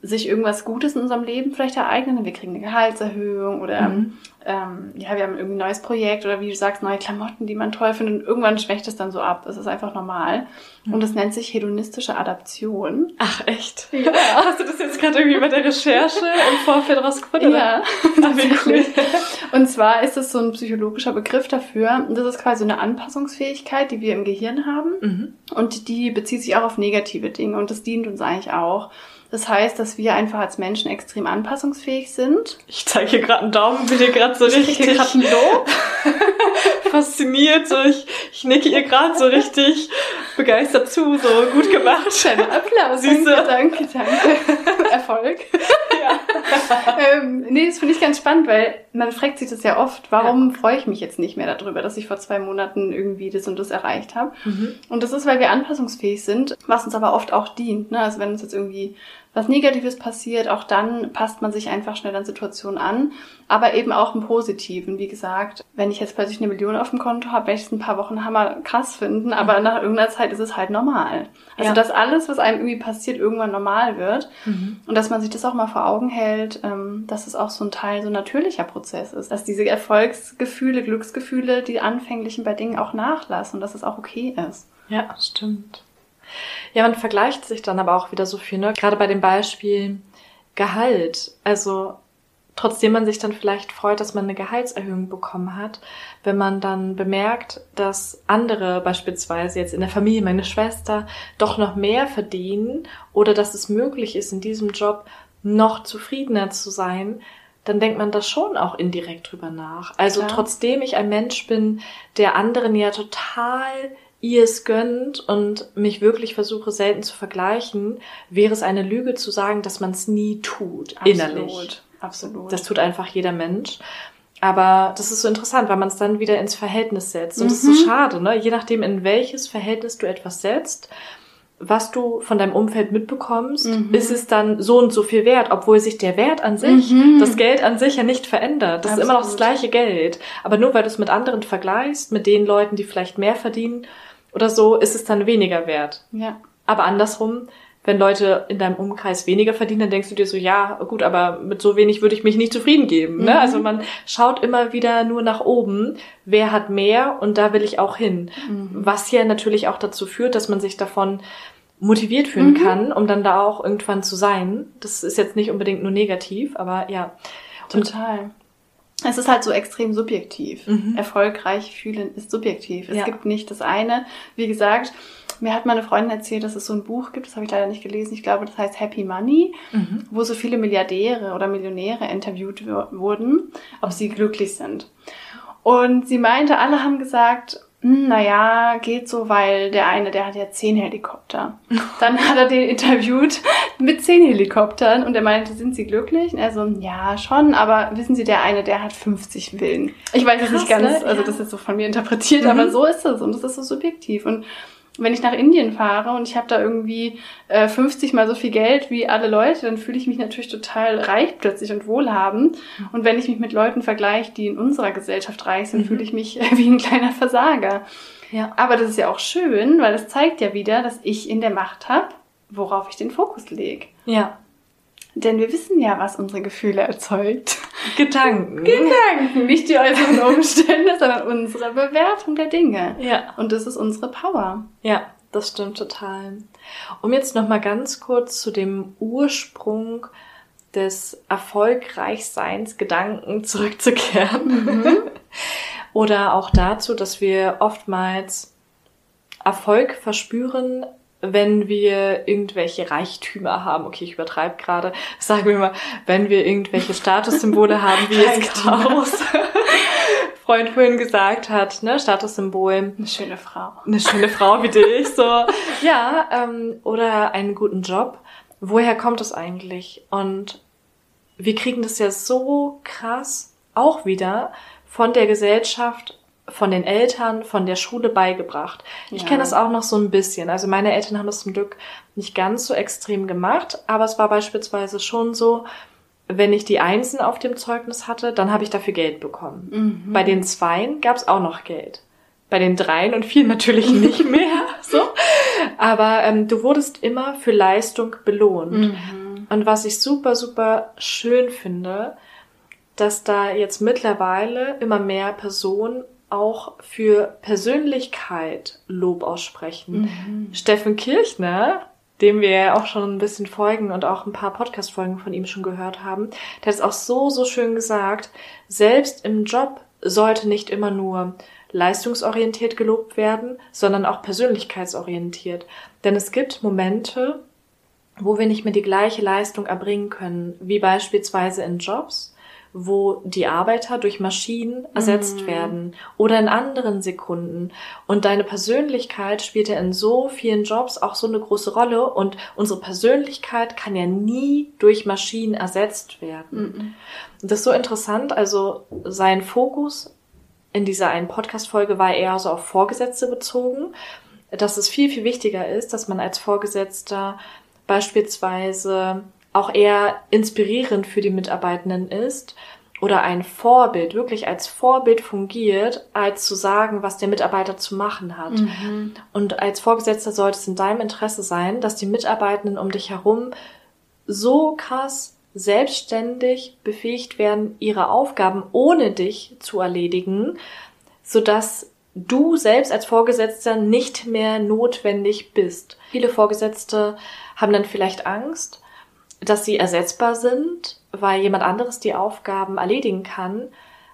S1: sich irgendwas Gutes in unserem Leben vielleicht ereignen. Wir kriegen eine Gehaltserhöhung oder mhm. ähm, ja, wir haben irgendwie ein neues Projekt oder wie du sagst, neue Klamotten, die man toll findet und irgendwann schwächt es dann so ab. Das ist einfach normal. Mhm. Und das nennt sich hedonistische Adaption.
S2: Ach echt? Ja. Hast du das jetzt gerade irgendwie bei der Recherche im Vorfeld rausgefunden?
S1: Ja, tatsächlich. Und zwar ist es so ein psychologischer Begriff dafür. Das ist quasi eine Anpassungsfähigkeit, die wir im Gehirn haben. Mhm. Und die bezieht sich auch auf negative Dinge und das dient uns eigentlich auch. Das heißt, dass wir einfach als Menschen extrem anpassungsfähig sind.
S2: Ich zeige hier gerade einen Daumen, bin hier gerade so ich richtig ein Lob. fasziniert. So, ich, ich nicke ihr gerade so richtig begeistert zu, so gut gemacht.
S1: Schöner Applaus. Süße. Danke, danke, danke. Erfolg. ähm, nee, das finde ich ganz spannend, weil man fragt sich das ja oft, warum ja. freue ich mich jetzt nicht mehr darüber, dass ich vor zwei Monaten irgendwie das und das erreicht habe. Mhm. Und das ist, weil wir anpassungsfähig sind, was uns aber oft auch dient. Ne? Also wenn uns jetzt irgendwie was Negatives passiert, auch dann passt man sich einfach schnell an Situationen an, aber eben auch im Positiven. Wie gesagt, wenn ich jetzt plötzlich eine Million auf dem Konto habe, werde ich es ein paar Wochen hammer krass finden, aber nach irgendeiner Zeit ist es halt normal. Also, ja. dass alles, was einem irgendwie passiert, irgendwann normal wird mhm. und dass man sich das auch mal vor Augen hält, ähm, dass es auch so ein Teil, so ein natürlicher Prozess ist, dass diese Erfolgsgefühle, Glücksgefühle, die anfänglichen bei Dingen auch nachlassen und dass es auch okay ist.
S2: Ja, stimmt. Ja, man vergleicht sich dann aber auch wieder so viel, ne? Gerade bei dem Beispiel Gehalt. Also trotzdem man sich dann vielleicht freut, dass man eine Gehaltserhöhung bekommen hat, wenn man dann bemerkt, dass andere beispielsweise jetzt in der Familie, meine Schwester, doch noch mehr verdienen oder dass es möglich ist, in diesem Job noch zufriedener zu sein, dann denkt man das schon auch indirekt drüber nach. Also
S1: Klar.
S2: trotzdem ich ein Mensch bin, der anderen ja total ihrs gönnt und mich wirklich versuche selten zu vergleichen, wäre es eine Lüge zu sagen, dass man es nie tut, innerlich.
S1: Absolut.
S2: Das tut einfach jeder Mensch. Aber das ist so interessant, weil man es dann wieder ins Verhältnis setzt. Und das ist so schade, ne? Je nachdem, in welches Verhältnis du etwas setzt, was du von deinem Umfeld mitbekommst, ist es dann so und so viel wert, obwohl sich der Wert an sich, das Geld an sich ja nicht verändert. Das ist immer noch das
S1: Absolut.
S2: gleiche Geld. Aber nur weil du es mit anderen vergleichst, mit den Leuten, die vielleicht mehr verdienen oder so, ist es dann weniger wert.
S1: ja.
S2: Aber andersrum, wenn Leute in deinem Umkreis weniger verdienen, dann denkst du dir so, ja, gut, aber mit so wenig würde ich mich nicht zufrieden geben. Ne? Also man schaut immer wieder nur nach oben, wer hat mehr und da will ich auch hin. Was ja natürlich auch dazu führt, dass man sich davon motiviert fühlen kann, um dann da auch irgendwann zu sein. Das ist jetzt nicht unbedingt nur negativ, aber ja. Und
S1: Total. Es ist halt so extrem subjektiv. Erfolgreich fühlen ist subjektiv. Es
S2: Ja.
S1: gibt nicht das eine. Wie gesagt, mir hat meine Freundin erzählt, dass es so ein Buch gibt, das habe ich leider nicht gelesen. Ich glaube, das heißt Happy Money, wo so viele Milliardäre oder Millionäre interviewt wurden, ob sie glücklich sind. Und sie meinte, alle haben gesagt, naja, geht so, weil der eine, der hat ja zehn Helikopter. Dann hat er den interviewt mit zehn Helikoptern und er meinte, sind Sie glücklich? Und er so, ja, schon, aber wissen Sie, der eine, der hat 50 Villen. Ich weiß es nicht ganz,
S2: ne?
S1: also das ist so von mir interpretiert, aber so ist es und das ist so subjektiv. Und wenn ich nach Indien fahre und ich habe da irgendwie äh, 50 mal so viel Geld wie alle Leute, dann fühle ich mich natürlich total reich plötzlich und wohlhabend. Und wenn ich mich mit Leuten vergleiche, die in unserer Gesellschaft reich sind, fühle ich mich äh, wie ein kleiner Versager.
S2: ja.
S1: Aber das ist ja auch schön, weil es zeigt ja wieder, dass ich in der Macht habe, worauf ich den Fokus lege.
S2: Ja.
S1: Denn wir wissen ja, was unsere Gefühle erzeugt.
S2: Gedanken.
S1: Gedanken, nicht die äußeren Umstände, sondern unsere Bewertung der Dinge.
S2: Ja.
S1: Und das ist unsere Power.
S2: Ja, das stimmt total. Um jetzt noch mal ganz kurz zu dem Ursprung des Erfolgreichseins Gedanken zurückzukehren. Oder auch dazu, dass wir oftmals Erfolg verspüren, wenn wir irgendwelche Reichtümer haben. Okay, ich übertreibe gerade. Sagen wir mal, wenn wir irgendwelche Statussymbole haben, wie es
S1: Reichtümer.
S2: Klaus Freund vorhin gesagt hat, ne, Statussymbol
S1: Eine schöne Frau.
S2: eine schöne Frau wie dich, so. Ja, ähm, oder einen guten Job. Woher kommt es eigentlich? Und wir kriegen das ja so krass auch wieder von der Gesellschaft, von den Eltern, von der Schule beigebracht. Ich
S1: Ja.
S2: kenne das auch noch so ein bisschen. Also meine Eltern haben das zum Glück nicht ganz so extrem gemacht, aber es war beispielsweise schon so, wenn ich die Einsen auf dem Zeugnis hatte, dann habe ich dafür Geld bekommen. Bei den Zweien gab es auch noch Geld. Bei den Dreien und Vieren natürlich nicht mehr. So. Aber ähm, du wurdest immer für Leistung belohnt. Und was ich super, super schön finde, dass da jetzt mittlerweile immer mehr Personen auch für Persönlichkeit Lob aussprechen. Steffen Kirchner, dem wir ja auch schon ein bisschen folgen und auch ein paar Podcast-Folgen von ihm schon gehört haben, der hat es auch so, so schön gesagt, selbst im Job sollte nicht immer nur leistungsorientiert gelobt werden, sondern auch persönlichkeitsorientiert. Denn es gibt Momente, wo wir nicht mehr die gleiche Leistung erbringen können, wie beispielsweise in Jobs, wo die Arbeiter durch Maschinen ersetzt werden oder in anderen Sekunden. Und deine Persönlichkeit spielt ja in so vielen Jobs auch so eine große Rolle. Und unsere Persönlichkeit kann ja nie durch Maschinen ersetzt werden. Und das ist so interessant, also sein Fokus in dieser einen Podcast-Folge war eher so auf Vorgesetzte bezogen, dass es viel, viel wichtiger ist, dass man als Vorgesetzter beispielsweise auch eher inspirierend für die Mitarbeitenden ist oder ein Vorbild, wirklich als Vorbild fungiert, als zu sagen, was der Mitarbeiter zu machen hat. Und als Vorgesetzter sollte es in deinem Interesse sein, dass die Mitarbeitenden um dich herum so krass selbstständig befähigt werden, ihre Aufgaben ohne dich zu erledigen, sodass du selbst als Vorgesetzter nicht mehr notwendig bist. Viele Vorgesetzte haben dann vielleicht Angst, dass sie ersetzbar sind, weil jemand anderes die Aufgaben erledigen kann.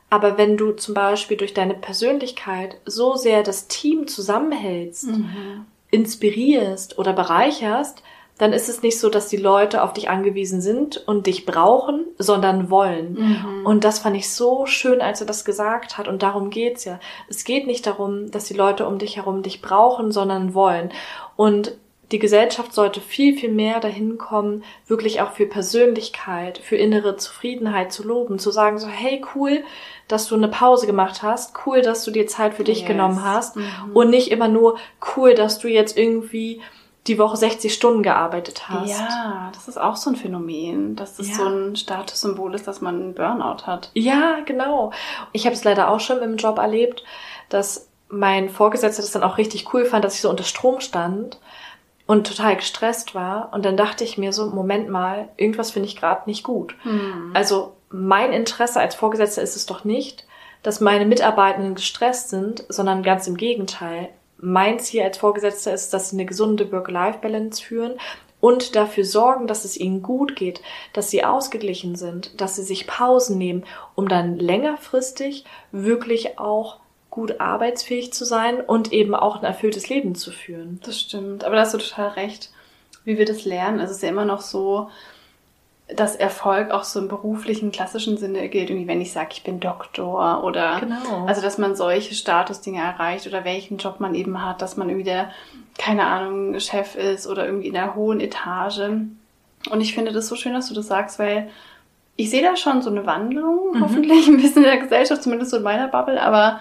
S2: Aber wenn du zum Beispiel durch deine Persönlichkeit so sehr das Team zusammenhältst, inspirierst oder bereicherst, dann ist es nicht so, dass die Leute auf dich angewiesen sind und dich brauchen, sondern wollen. Mhm. Und das fand ich so schön, als er das gesagt hat. Und darum geht's ja. Es geht nicht darum, dass die Leute um dich herum dich brauchen, sondern wollen. Und die Gesellschaft sollte viel, viel mehr dahin kommen, wirklich auch für Persönlichkeit, für innere Zufriedenheit zu loben, zu sagen so, hey, cool, dass du eine Pause gemacht hast, cool, dass du dir Zeit für dich yes. genommen hast mhm. und nicht immer nur cool, dass du jetzt irgendwie die Woche 60 Stunden gearbeitet hast.
S1: Ja, das ist auch so ein Phänomen, dass das ja. so ein Statussymbol ist, dass man einen Burnout hat.
S2: Ja, genau. Ich habe es leider auch schon im Job erlebt, dass mein Vorgesetzter das dann auch richtig cool fand, dass ich so unter Strom stand und total gestresst war. Und dann dachte ich mir so, Moment mal, irgendwas finde ich gerade nicht gut. Hm. Also mein Interesse als Vorgesetzter ist es doch nicht, dass meine Mitarbeitenden gestresst sind, sondern ganz im Gegenteil mein Ziel als Vorgesetzter ist, dass sie eine gesunde Work-Life-Balance führen und dafür sorgen, dass es ihnen gut geht, dass sie ausgeglichen sind, dass sie sich Pausen nehmen, um dann längerfristig wirklich auch gut arbeitsfähig zu sein und eben auch ein erfülltes Leben zu führen.
S1: Das stimmt, aber da hast du total recht. Wie wir das lernen, also es ist ja immer noch so, dass Erfolg auch so im beruflichen, klassischen Sinne gilt, irgendwie wenn ich sage, ich bin Doktor oder genau. also dass man solche Statusdinge erreicht oder welchen Job man eben hat, dass man irgendwie der, keine Ahnung, Chef ist oder irgendwie in der hohen Etage. Und ich finde das so schön, dass du das sagst, weil ich sehe da schon so eine Wandlung, mhm. hoffentlich ein bisschen in der Gesellschaft, zumindest so in meiner Bubble, aber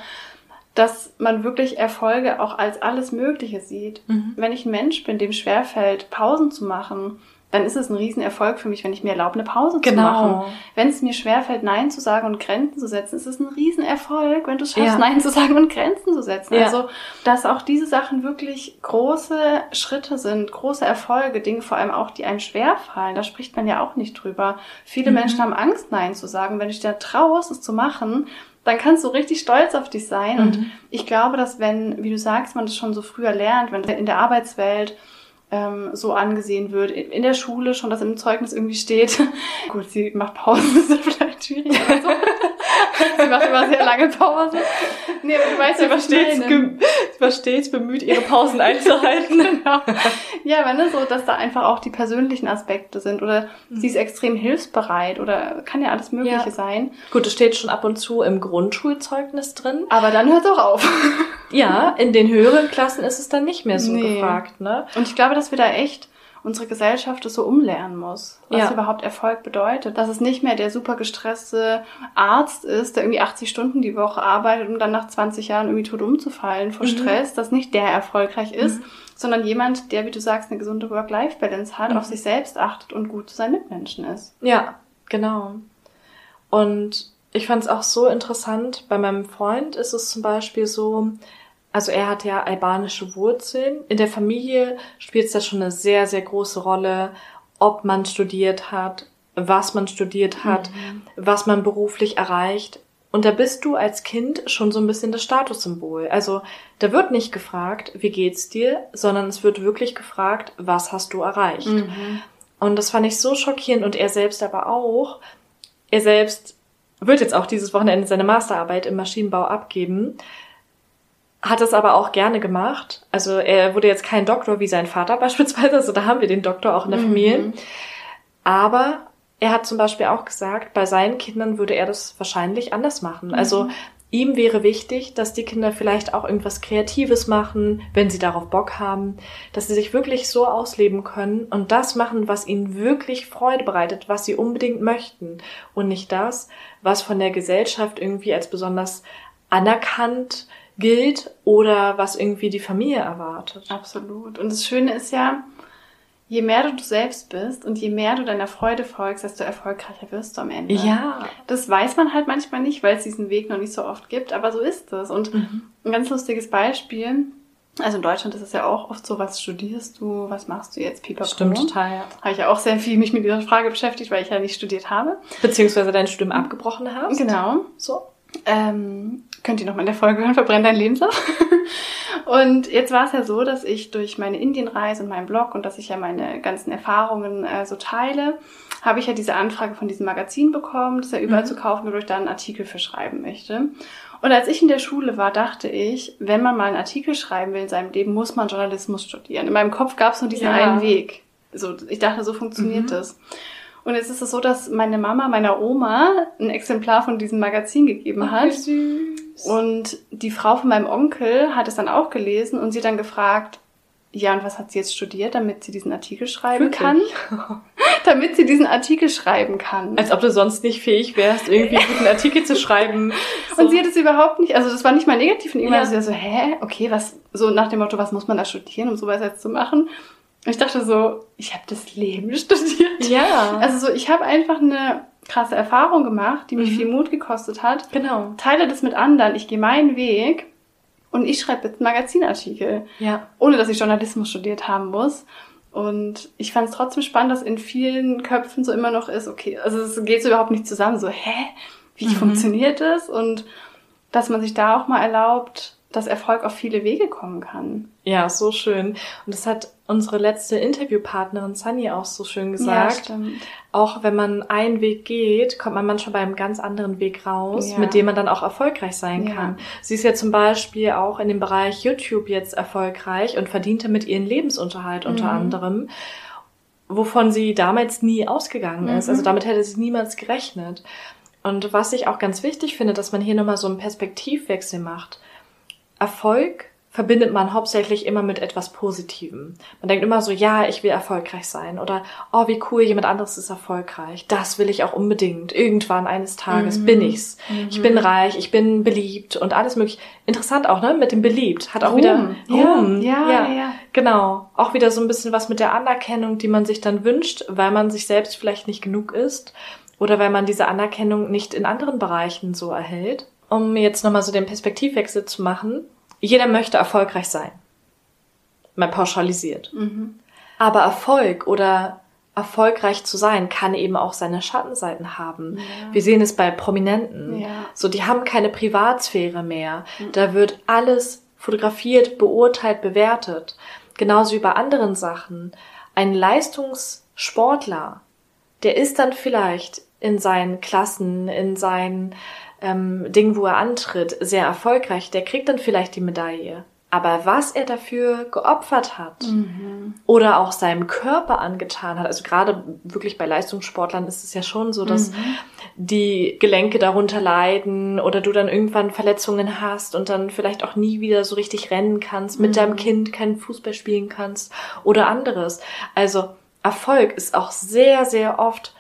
S1: dass man wirklich Erfolge auch als alles Mögliche sieht. Mhm. Wenn ich ein Mensch bin, dem schwerfällt, Pausen zu machen, dann ist es ein Riesenerfolg für mich, wenn ich mir erlaube, eine Pause genau. zu machen. Wenn es mir schwerfällt, Nein zu sagen und Grenzen zu setzen, ist es ein Riesenerfolg, wenn du es schaffst, ja. Nein zu sagen und Grenzen zu setzen. Ja. Also, dass auch diese Sachen wirklich große Schritte sind, große Erfolge, Dinge vor allem auch, die einem schwerfallen. Da spricht man ja auch nicht drüber. Viele mhm. Menschen haben Angst, Nein zu sagen. Wenn du dich da traust, es zu machen, dann kannst du richtig stolz auf dich sein. Mhm. Und ich glaube, dass wenn, wie du sagst, man das schon so früher lernt, wenn in der Arbeitswelt ähm, so angesehen wird. In der Schule schon, dass im Zeugnis irgendwie steht, gut, sie macht Pausen, das ist vielleicht schwierig oder so. sie macht immer sehr lange Pausen.
S2: Nee, aber du weißt ja, was stets, war stets bemüht, ihre Pausen einzuhalten. genau.
S1: Ja, wenn es so, dass da einfach auch die persönlichen Aspekte sind oder mhm. sie ist extrem hilfsbereit oder kann ja alles Mögliche ja. sein.
S2: Gut, es steht schon ab und zu im Grundschulzeugnis drin.
S1: Aber dann hört es auch auf.
S2: ja, in den höheren Klassen ist es dann nicht mehr so nee. gefragt, ne?
S1: Und ich glaube, dass wir da echt unsere Gesellschaft das so umlernen muss, was ja. überhaupt Erfolg bedeutet. Dass es nicht mehr der super gestresste Arzt ist, der irgendwie 80 Stunden die Woche arbeitet, um dann nach 20 Jahren irgendwie tot umzufallen vor mhm. Stress, dass nicht der erfolgreich ist, mhm. sondern jemand, der, wie du sagst, eine gesunde Work-Life-Balance hat, mhm. auf sich selbst achtet und gut zu seinen Mitmenschen ist.
S2: Ja, genau. Und ich fand es auch so interessant, bei meinem Freund ist es zum Beispiel so, also er hat ja albanische Wurzeln. In der Familie spielt es da schon eine sehr, sehr große Rolle, ob man studiert hat, was man studiert hat, mhm. was man beruflich erreicht. Und da bist du als Kind schon so ein bisschen das Statussymbol. Also da wird nicht gefragt, wie geht's dir, sondern es wird wirklich gefragt, was hast du erreicht. Mhm. Und das fand ich so schockierend und er selbst aber auch. Er selbst wird jetzt auch dieses Wochenende seine Masterarbeit im Maschinenbau abgeben hat es aber auch gerne gemacht. Also er wurde jetzt kein Doktor wie sein Vater beispielsweise, also da haben wir den Doktor auch in der Familie. Mhm. Aber er hat zum Beispiel auch gesagt, bei seinen Kindern würde er das wahrscheinlich anders machen. Also mhm. Also ihm wäre wichtig, dass die Kinder vielleicht auch irgendwas Kreatives machen, wenn sie darauf Bock haben, dass sie sich wirklich so ausleben können und das machen, was ihnen wirklich Freude bereitet, was sie unbedingt möchten und nicht das, was von der Gesellschaft irgendwie als besonders anerkannt gilt oder was irgendwie die Familie erwartet.
S1: Absolut. Und das Schöne ist ja, je mehr du du selbst bist und je mehr du deiner Freude folgst, desto erfolgreicher wirst du am Ende.
S2: Ja.
S1: Das weiß man halt manchmal nicht, weil es diesen Weg noch nicht so oft gibt, aber so ist es. Und mhm. ein ganz lustiges Beispiel. Also in Deutschland ist es ja auch oft so, was studierst du, was machst du jetzt,
S2: Pipapo? Stimmt total, ja.
S1: Habe ich ja auch sehr viel mich mit dieser Frage beschäftigt, weil ich ja nicht studiert habe.
S2: Beziehungsweise dein Studium abgebrochen hast.
S1: Genau. So. Ähm, könnt ihr noch mal in der Folge hören, verbrennt dein Lebenslauf. und jetzt war es ja so, dass ich durch meine Indienreise und meinen Blog und dass ich ja meine ganzen Erfahrungen äh, so teile, habe ich ja diese Anfrage von diesem Magazin bekommen, das ja überall mhm. zu kaufen, wo ich da einen Artikel für schreiben möchte. Und als ich in der Schule war, dachte ich, wenn man mal einen Artikel schreiben will in seinem Leben, muss man Journalismus studieren. In meinem Kopf gab es nur diesen ja. einen Weg. So, ich dachte, so funktioniert mhm. das. Und jetzt ist es so, dass meine Mama meiner Oma ein Exemplar von diesem Magazin gegeben hat. Süß. Und die Frau von meinem Onkel hat es dann auch gelesen und sie dann gefragt, ja, und was hat sie jetzt studiert, damit sie diesen Artikel schreiben Wirklich? kann? damit sie diesen Artikel schreiben kann.
S2: Als ob du sonst nicht fähig wärst, irgendwie einen guten Artikel zu schreiben.
S1: So. Und sie hat es überhaupt nicht, also das war nicht mal negativ. Und irgendwann ja. war sie so, hä, okay, was, so nach dem Motto, was muss man da studieren, um sowas jetzt zu machen? Und ich dachte so, ich habe das Leben studiert. Ja. Also so, ich habe einfach eine krasse Erfahrung gemacht, die mich mhm. viel Mut gekostet hat. Genau. Teile das mit anderen, ich gehe meinen Weg und ich schreibe jetzt einen Magazinartikel. Ja. Ohne dass ich Journalismus studiert haben muss. Und ich fand es trotzdem spannend, dass in vielen Köpfen so immer noch ist, okay, also es geht so überhaupt nicht zusammen, so, hä? Wie mhm. funktioniert das? Und dass man sich da auch mal erlaubt, dass Erfolg auf viele Wege kommen kann.
S2: Ja, so schön. Und das hat unsere letzte Interviewpartnerin Sunny auch so schön gesagt. Ja, stimmt. Auch wenn man einen Weg geht, kommt man manchmal bei einem ganz anderen Weg raus, ja. mit dem man dann auch erfolgreich sein ja. kann. Sie ist ja zum Beispiel auch in dem Bereich YouTube jetzt erfolgreich und verdient damit ihren Lebensunterhalt mhm. unter anderem, wovon sie damals nie ausgegangen ist. Mhm. Also damit hätte sie niemals gerechnet. Und was ich auch ganz wichtig finde, dass man hier nochmal so einen Perspektivwechsel macht. Erfolg verbindet man hauptsächlich immer mit etwas Positivem. Man denkt immer so, ja, ich will erfolgreich sein oder oh, wie cool, jemand anderes ist erfolgreich. Das will ich auch unbedingt. Irgendwann eines Tages mhm. bin ich's. Mhm. Ich bin reich, ich bin beliebt und alles mögliche. Interessant auch, ne, mit dem beliebt. Hat auch Ruhm. wieder Ruhm. Ja, ja, ja, ja. Genau. Auch wieder so ein bisschen was mit der Anerkennung, die man sich dann wünscht, weil man sich selbst vielleicht nicht genug ist oder weil man diese Anerkennung nicht in anderen Bereichen so erhält. Um jetzt nochmal so den Perspektivwechsel zu machen, jeder möchte erfolgreich sein. Mal pauschalisiert. Mhm. Aber Erfolg oder erfolgreich zu sein kann eben auch seine Schattenseiten haben. Ja. Wir sehen es bei Prominenten. Ja. So, die haben keine Privatsphäre mehr. Mhm. Da wird alles fotografiert, beurteilt, bewertet. Genauso wie bei anderen Sachen. Ein Leistungssportler, der ist dann vielleicht in seinen Klassen, in seinen ähm, Ding, wo er antritt, sehr erfolgreich, der kriegt dann vielleicht die Medaille. Aber was er dafür geopfert hat mhm. oder auch seinem Körper angetan hat, also gerade wirklich bei Leistungssportlern ist es ja schon so, dass mhm. die Gelenke darunter leiden oder du dann irgendwann Verletzungen hast und dann vielleicht auch nie wieder so richtig rennen kannst, mit mhm. deinem Kind keinen Fußball spielen kannst oder anderes. Also Erfolg ist auch sehr, sehr oft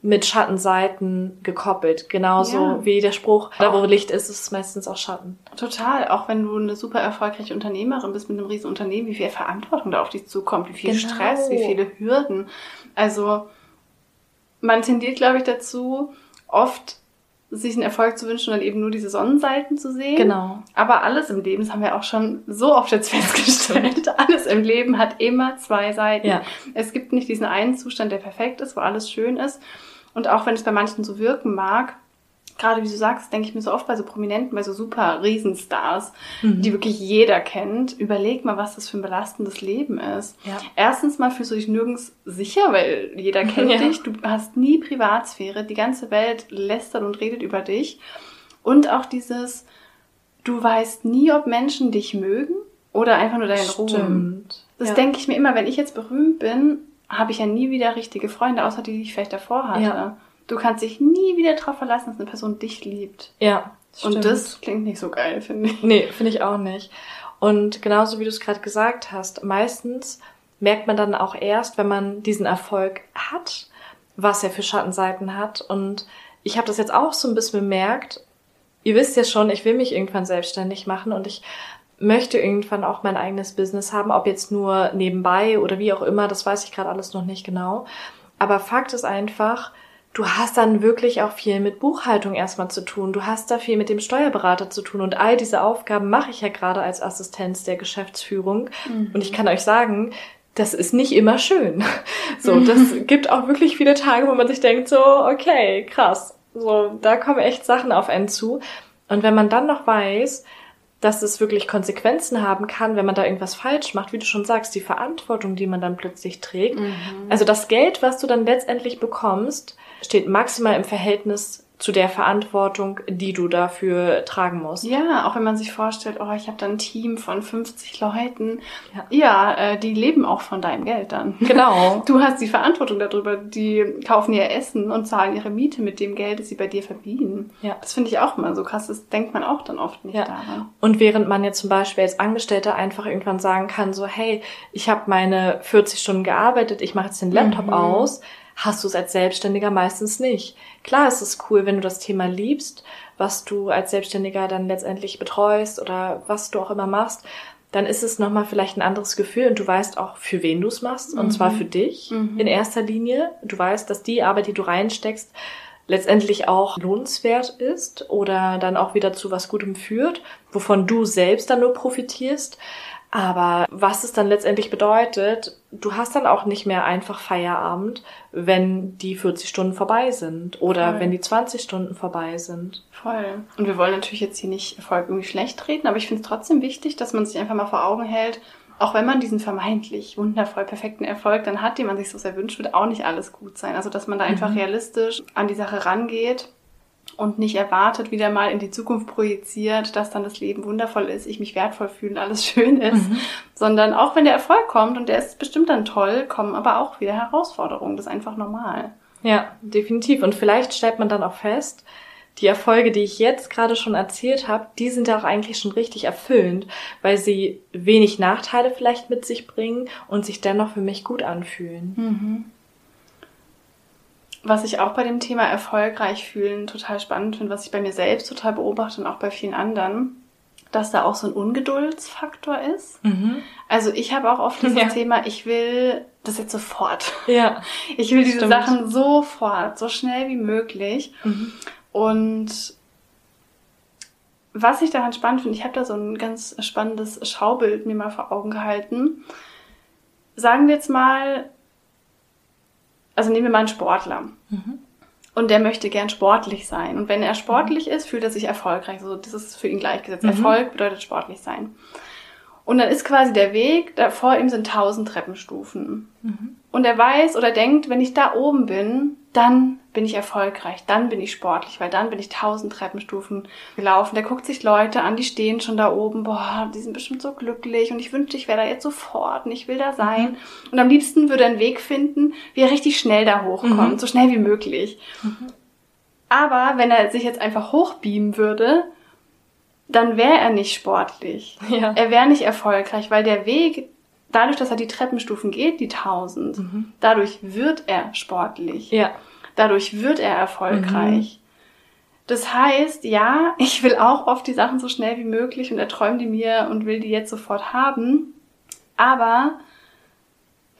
S2: mit Schattenseiten gekoppelt. Genauso ja. wie der Spruch, da wo Licht ist, ist es meistens auch Schatten.
S1: Total. Auch wenn du eine super erfolgreiche Unternehmerin bist mit einem riesen Unternehmen, wie viel Verantwortung da auf dich zukommt, wie viel genau. Stress, wie viele Hürden. Also man tendiert, glaube ich, dazu, oft sich einen Erfolg zu wünschen und dann eben nur diese Sonnenseiten zu sehen. Genau. Aber alles im Leben, das haben wir auch schon so oft jetzt festgestellt, alles im Leben hat immer zwei Seiten. Ja. Es gibt nicht diesen einen Zustand, der perfekt ist, wo alles schön ist. Und auch wenn es bei manchen so wirken mag, gerade wie du sagst, denke ich mir so oft bei so Prominenten, bei so super Riesenstars, mhm. die wirklich jeder kennt, überleg mal, was das für ein belastendes Leben ist. Ja. Erstens mal fühlst du dich nirgends sicher, weil jeder kennt ja. dich, du hast nie Privatsphäre, die ganze Welt lästert und redet über dich. Und auch dieses, du weißt nie, ob Menschen dich mögen oder einfach nur deinen Stimmt. Ruhm. Das ja. denke ich mir immer, wenn ich jetzt berühmt bin, habe ich ja nie wieder richtige Freunde, außer die, die ich vielleicht davor hatte. Ja. Du kannst dich nie wieder darauf verlassen, dass eine Person dich liebt. Ja. Stimmt. Und das klingt nicht so geil, finde ich.
S2: Nee, finde ich auch nicht. Und genauso wie du es gerade gesagt hast, meistens merkt man dann auch erst, wenn man diesen Erfolg hat, was er für Schattenseiten hat. Und ich habe das jetzt auch so ein bisschen bemerkt. Ihr wisst ja schon, ich will mich irgendwann selbstständig machen und ich möchte irgendwann auch mein eigenes Business haben, ob jetzt nur nebenbei oder wie auch immer, das weiß ich gerade alles noch nicht genau. Aber Fakt ist einfach, du hast dann wirklich auch viel mit Buchhaltung erstmal zu tun. Du hast da viel mit dem Steuerberater zu tun. Und all diese Aufgaben mache ich ja gerade als Assistenz der Geschäftsführung. Mhm. Und ich kann euch sagen, das ist nicht immer schön. So, das gibt auch wirklich viele Tage, wo man sich denkt, so, okay, krass. So, da kommen echt Sachen auf einen zu. Und wenn man dann noch weiß, dass es wirklich Konsequenzen haben kann, wenn man da irgendwas falsch macht, wie du schon sagst, die Verantwortung, die man dann plötzlich trägt. Mhm. Also das Geld, was du dann letztendlich bekommst, steht maximal im Verhältnis zu der Verantwortung, die du dafür tragen musst.
S1: Ja, auch wenn man sich vorstellt, oh, ich habe da ein Team von 50 Leuten. Ja, ja äh, die leben auch von deinem Geld dann.
S2: Genau.
S1: Du hast die Verantwortung darüber. Die kaufen ihr Essen und zahlen ihre Miete mit dem Geld, das sie bei dir verdienen. Ja. Das finde ich auch immer so krass. Das denkt man auch dann oft nicht ja. daran.
S2: Und während man jetzt zum Beispiel als Angestellter einfach irgendwann sagen kann, so, hey, ich habe meine 40 Stunden gearbeitet, ich mache jetzt den Laptop mhm. aus, hast du es als Selbstständiger meistens nicht. Klar ist es cool, wenn du das Thema liebst, was du als Selbstständiger dann letztendlich betreust oder was du auch immer machst, dann ist es nochmal vielleicht ein anderes Gefühl und du weißt auch, für wen du es machst, und mhm. zwar für dich mhm. in erster Linie. Du weißt, dass die Arbeit, die du reinsteckst, letztendlich auch lohnenswert ist oder dann auch wieder zu was Gutem führt, wovon du selbst dann nur profitierst. Aber was es dann letztendlich bedeutet, du hast dann auch nicht mehr einfach Feierabend, wenn die 40 Stunden vorbei sind oder Voll. wenn die 20 Stunden vorbei sind.
S1: Voll. Und wir wollen natürlich jetzt hier nicht Erfolg irgendwie schlecht reden, aber ich finde es trotzdem wichtig, dass man sich einfach mal vor Augen hält, auch wenn man diesen vermeintlich wundervoll perfekten Erfolg dann hat, den man sich so sehr wünscht, wird auch nicht alles gut sein. Also dass man da einfach mhm. realistisch an die Sache rangeht und nicht erwartet, wieder mal in die Zukunft projiziert, dass dann das Leben wundervoll ist, ich mich wertvoll fühle und alles schön ist, mhm. sondern auch wenn der Erfolg kommt und der ist bestimmt dann toll, kommen aber auch wieder Herausforderungen. Das ist einfach normal.
S2: Ja, definitiv. Und vielleicht stellt man dann auch fest, die Erfolge, die ich jetzt gerade schon erzählt habe, die sind ja auch eigentlich schon richtig erfüllend, weil sie wenig Nachteile vielleicht mit sich bringen und sich dennoch für mich gut anfühlen.
S1: Mhm was ich auch bei dem Thema erfolgreich fühlen total spannend finde, was ich bei mir selbst total beobachte und auch bei vielen anderen, dass da auch so ein Ungeduldsfaktor ist. Mhm. Also ich habe auch oft dieses ja. Thema, ich will das jetzt sofort.
S2: Ja.
S1: Ich will diese Stimmt. Sachen sofort, so schnell wie möglich. Mhm. Und was ich daran spannend finde, ich habe da so ein ganz spannendes Schaubild mir mal vor Augen gehalten. Sagen wir jetzt mal, also nehmen wir mal einen Sportler. Mhm. Und der möchte gern sportlich sein. Und wenn er sportlich mhm. ist, fühlt er sich erfolgreich. Also das ist für ihn gleichgesetzt. Mhm. Erfolg bedeutet sportlich sein. Und dann ist quasi der Weg, da vor ihm sind tausend Treppenstufen. Mhm. Und er weiß oder denkt, wenn ich da oben bin, dann bin ich erfolgreich, dann bin ich sportlich, weil dann bin ich tausend Treppenstufen gelaufen. Der guckt sich Leute an, die stehen schon da oben, boah, die sind bestimmt so glücklich und ich wünschte, ich wäre da jetzt sofort und ich will da sein. Mhm. Und am liebsten würde er einen Weg finden, wie er richtig schnell da hochkommt, mhm. so schnell wie möglich. Mhm. Aber wenn er sich jetzt einfach hochbeamen würde, dann wäre er nicht sportlich. Ja. Er wäre nicht erfolgreich, weil der Weg, dadurch, dass er die Treppenstufen geht, die tausend, mhm. dadurch wird er sportlich.
S2: Ja.
S1: Dadurch wird er erfolgreich. Mhm. Das heißt, ja, ich will auch oft die Sachen so schnell wie möglich und er träumt die mir und will die jetzt sofort haben. Aber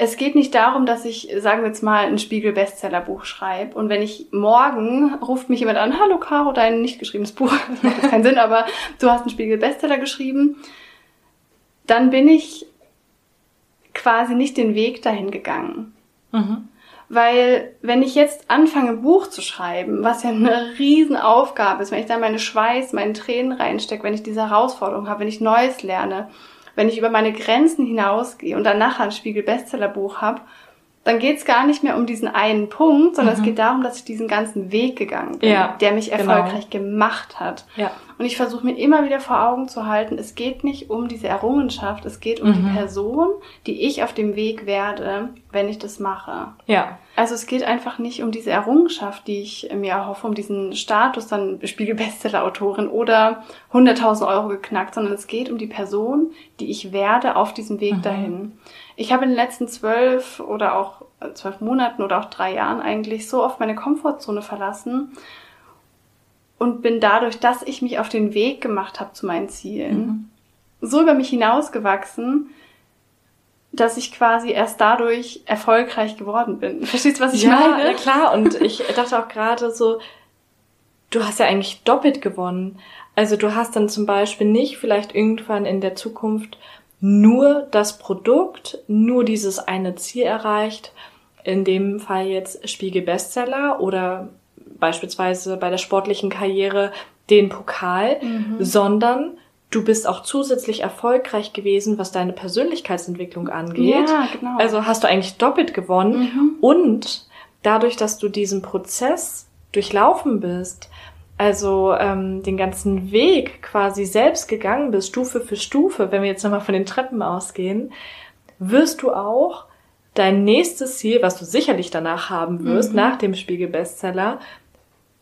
S1: es geht nicht darum, dass ich, sagen wir jetzt mal, ein Spiegel-Bestsellerbuch schreibe. Und wenn ich morgen ruft mich jemand an, hallo Caro, dein nicht geschriebenes Buch, das macht keinen Sinn, aber du hast einen Spiegel-Bestseller geschrieben, dann bin ich quasi nicht den Weg dahin gegangen. Mhm. Weil wenn ich jetzt anfange, ein Buch zu schreiben, was ja eine Riesenaufgabe ist, wenn ich da meine Schweiß, meine Tränen reinstecke, wenn ich diese Herausforderung habe, wenn ich Neues lerne, wenn ich über meine Grenzen hinausgehe und dann nachher ein Spiegel-Bestsellerbuch habe, dann geht es gar nicht mehr um diesen einen Punkt, sondern mhm. es geht darum, dass ich diesen ganzen Weg gegangen bin, ja, der mich genau. erfolgreich genau. gemacht hat.
S2: Ja.
S1: Und ich versuche mir immer wieder vor Augen zu halten, es geht nicht um diese Errungenschaft, es geht um mhm. die Person, die ich auf dem Weg werde, wenn ich das mache.
S2: Ja.
S1: Also es geht einfach nicht um diese Errungenschaft, die ich mir erhoffe, um diesen Status, dann Spiegel-Bestseller-Autorin oder 100.000 Euro geknackt, sondern es geht um die Person, die ich werde auf diesem Weg mhm. dahin. Ich habe in den letzten zwölf oder auch äh, zwölf Monaten oder auch drei Jahren eigentlich so oft meine Komfortzone verlassen und bin dadurch, dass ich mich auf den Weg gemacht habe zu meinen Zielen, mhm. so über mich hinausgewachsen, dass ich quasi erst dadurch erfolgreich geworden bin. Verstehst du, was ich
S2: ja,
S1: meine?
S2: Ja, klar. Und ich dachte auch gerade so, du hast ja eigentlich doppelt gewonnen. Also du hast dann zum Beispiel nicht vielleicht irgendwann in der Zukunft nur das Produkt, nur dieses eine Ziel erreicht, in dem Fall jetzt Spiegel Bestseller oder beispielsweise bei der sportlichen Karriere den Pokal, mhm. sondern du bist auch zusätzlich erfolgreich gewesen, was deine Persönlichkeitsentwicklung angeht.
S1: Ja, genau.
S2: Also hast du eigentlich doppelt gewonnen mhm. und dadurch, dass du diesen Prozess durchlaufen bist, also ähm, den ganzen Weg quasi selbst gegangen bist, Stufe für Stufe, wenn wir jetzt nochmal von den Treppen ausgehen, wirst du auch dein nächstes Ziel, was du sicherlich danach haben wirst, mhm. nach dem Spiegel-Bestseller,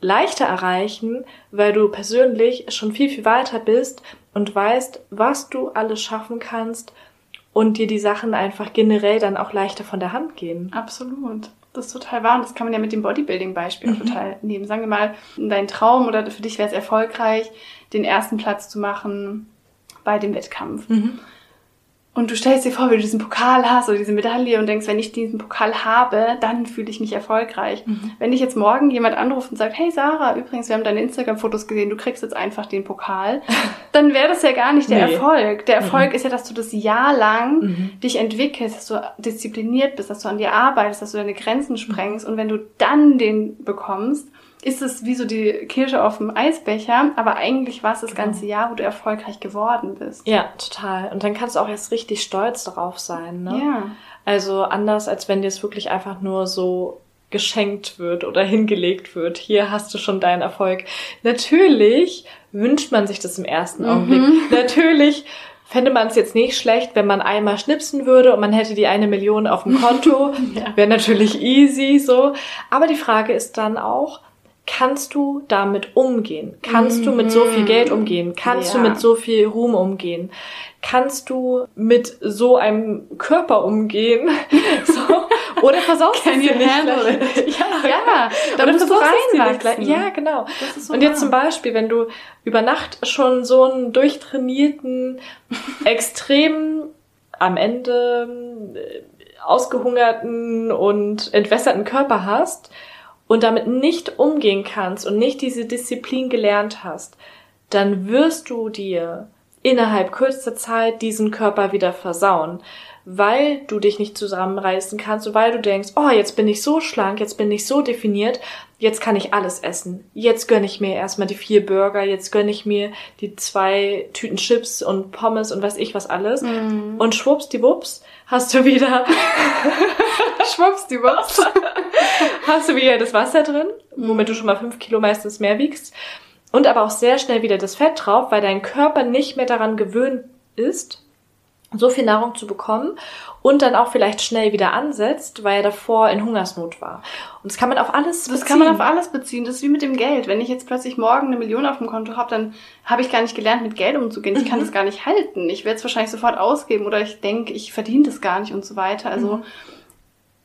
S2: leichter erreichen, weil du persönlich schon viel, viel weiter bist und weißt, was du alles schaffen kannst und dir die Sachen einfach generell dann auch leichter von der Hand gehen.
S1: Absolut. Das ist total wahr. Und das kann man ja mit dem Bodybuilding-Beispiel mhm. total nehmen. Sagen wir mal, dein Traum oder für dich wäre es erfolgreich, den ersten Platz zu machen bei dem Wettkampf. Mhm. Und du stellst dir vor, wie du diesen Pokal hast oder diese Medaille und denkst, wenn ich diesen Pokal habe, dann fühle ich mich erfolgreich. Mhm. Wenn dich jetzt morgen jemand anruft und sagt, hey Sarah, übrigens, wir haben deine Instagram-Fotos gesehen, du kriegst jetzt einfach den Pokal, dann wäre das ja gar nicht der nee. Erfolg. Der Erfolg mhm. ist ja, dass du das Jahr lang mhm. dich entwickelst, dass du diszipliniert bist, dass du an dir arbeitest, dass du deine Grenzen sprengst und wenn du dann den bekommst, ist es wie so die Kirsche auf dem Eisbecher, aber eigentlich war es das genau. ganze Jahr, wo du erfolgreich geworden bist.
S2: Ja, total. Und dann kannst du auch erst richtig stolz darauf sein. Ne?
S1: Ja.
S2: Also anders, als wenn dir es wirklich einfach nur so geschenkt wird oder hingelegt wird. Hier hast du schon deinen Erfolg. Natürlich wünscht man sich das im ersten mhm. Augenblick. Natürlich fände man es jetzt nicht schlecht, wenn man einmal schnipsen würde und man hätte die eine Million auf dem Konto. ja. Wäre natürlich easy so. Aber die Frage ist dann auch, kannst du damit umgehen? Kannst mhm. du mit so viel mhm. Geld umgehen? Kannst ja. du mit so viel Ruhm umgehen? Kannst du mit so einem Körper umgehen? so. Oder versaust du
S1: dir nicht
S2: gleich. Ja, ja da oder musst du reinwachsen. Ja, genau. So Und jetzt zum Beispiel, wenn du über Nacht schon so einen durchtrainierten, extrem am Ende äh, ausgehungerten und entwässerten Körper hast, und damit nicht umgehen kannst und nicht diese Disziplin gelernt hast, dann wirst du dir innerhalb kürzester Zeit diesen Körper wieder versauen, weil du dich nicht zusammenreißen kannst und weil du denkst, oh, jetzt bin ich so schlank, jetzt bin ich so definiert, jetzt kann ich alles essen. Jetzt gönne ich mir erstmal die vier Burger, jetzt gönne ich mir die zwei Tüten Chips und Pommes und weiß ich was alles. Mm. Und schwuppsdiwupps hast du wieder
S1: schwuppsdiwupps
S2: hast du wieder das Wasser drin, womit du schon mal fünf Kilo meistens mehr wiegst. Und aber auch sehr schnell wieder das Fett drauf, weil dein Körper nicht mehr daran gewöhnt ist, so viel Nahrung zu bekommen und dann auch vielleicht schnell wieder ansetzt, weil er davor in Hungersnot war. Und das kann man auf alles
S1: beziehen. Das kann man auf alles beziehen. Das ist wie mit dem Geld. Wenn ich jetzt plötzlich morgen eine Million auf dem Konto habe, dann habe ich gar nicht gelernt, mit Geld umzugehen. Ich kann mhm. das gar nicht halten. Ich werde es wahrscheinlich sofort ausgeben oder ich denke, ich verdiene das gar nicht und so weiter. Also mhm.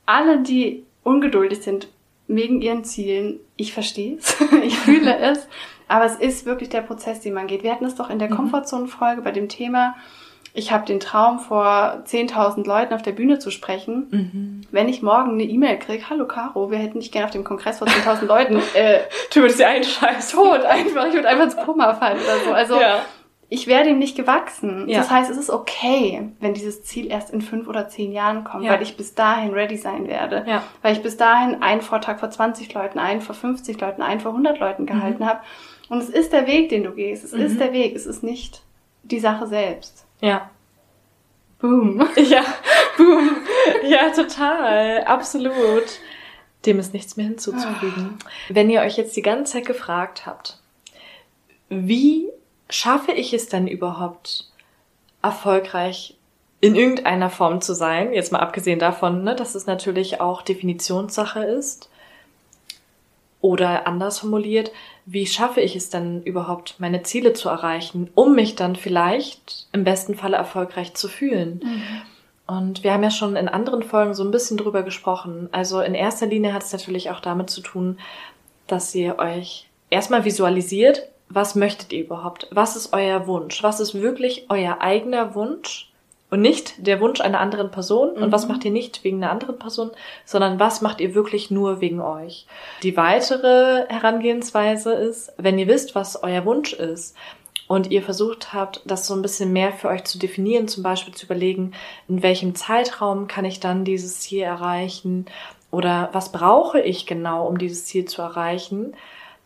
S1: Alle, die ungeduldig sind wegen ihren Zielen. Ich verstehe es, ich fühle es, aber es ist wirklich der Prozess, den man geht. Wir hatten es doch in der mhm. Komfortzone-Folge bei dem Thema, ich habe den Traum, vor 10.000 Leuten auf der Bühne zu sprechen. Mhm. Wenn ich morgen eine E-Mail kriege, hallo Caro, wir hätten dich gerne auf dem Kongress vor 10.000 Leuten,
S2: äh, du würdest dir einen Scheiß
S1: tot einfach, ich würde einfach ins Koma fallen oder so. Also ja ich wäre dem nicht gewachsen. Ja. Das heißt, es ist okay, wenn dieses Ziel erst in fünf oder zehn Jahren kommt, ja. weil ich bis dahin ready sein werde. Ja. Weil ich bis dahin einen Vortrag vor 20 Leuten, einen vor 50 Leuten, einen vor 100 Leuten gehalten mhm. habe. Und es ist der Weg, den du gehst. Es mhm. ist der Weg. Es ist nicht die Sache selbst.
S2: Ja. Boom. Ja, boom. Ja, total. Absolut. Dem ist nichts mehr hinzuzufügen. Ah. Wenn ihr euch jetzt die ganze Zeit gefragt habt, wie schaffe ich es denn überhaupt erfolgreich in irgendeiner Form zu sein? Jetzt mal abgesehen davon, ne, dass es natürlich auch Definitionssache ist. Oder anders formuliert, wie schaffe ich es denn überhaupt, meine Ziele zu erreichen, um mich dann vielleicht im besten Falle erfolgreich zu fühlen? Mhm. Und wir haben ja schon in anderen Folgen so ein bisschen drüber gesprochen. Also in erster Linie hat es natürlich auch damit zu tun, dass ihr euch erstmal visualisiert, was möchtet ihr überhaupt? Was ist euer Wunsch? Was ist wirklich euer eigener Wunsch? Und nicht der Wunsch einer anderen Person. Und mhm. was macht ihr nicht wegen einer anderen Person, sondern was macht ihr wirklich nur wegen euch? Die weitere Herangehensweise ist, wenn ihr wisst, was euer Wunsch ist, und ihr versucht habt, das so ein bisschen mehr für euch zu definieren, zum Beispiel zu überlegen, in welchem Zeitraum kann ich dann dieses Ziel erreichen oder was brauche ich genau, um dieses Ziel zu erreichen,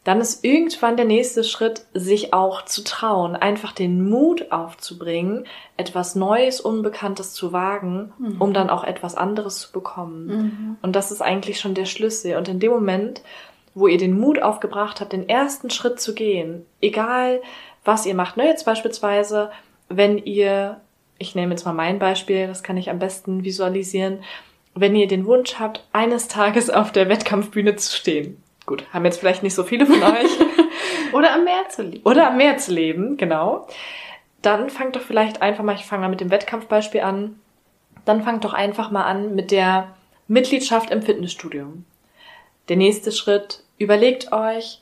S2: dann ist irgendwann der nächste Schritt, sich auch zu trauen, einfach den Mut aufzubringen, etwas Neues, Unbekanntes zu wagen, mhm. um dann auch etwas anderes zu bekommen. Mhm. Und das ist eigentlich schon der Schlüssel. Und in dem Moment, wo ihr den Mut aufgebracht habt, den ersten Schritt zu gehen, egal was ihr macht. Ne, jetzt beispielsweise, wenn ihr, ich nehme jetzt mal mein Beispiel, das kann ich am besten visualisieren, wenn ihr den Wunsch habt, eines Tages auf der Wettkampfbühne zu stehen. Gut, haben jetzt vielleicht nicht so viele von euch.
S1: Oder am Meer zu leben.
S2: Oder am Meer zu leben, genau. Dann fangt doch vielleicht einfach mal, ich fange mal mit dem Wettkampfbeispiel an, dann fangt doch einfach mal an mit der Mitgliedschaft im Fitnessstudio. Der nächste Schritt, überlegt euch,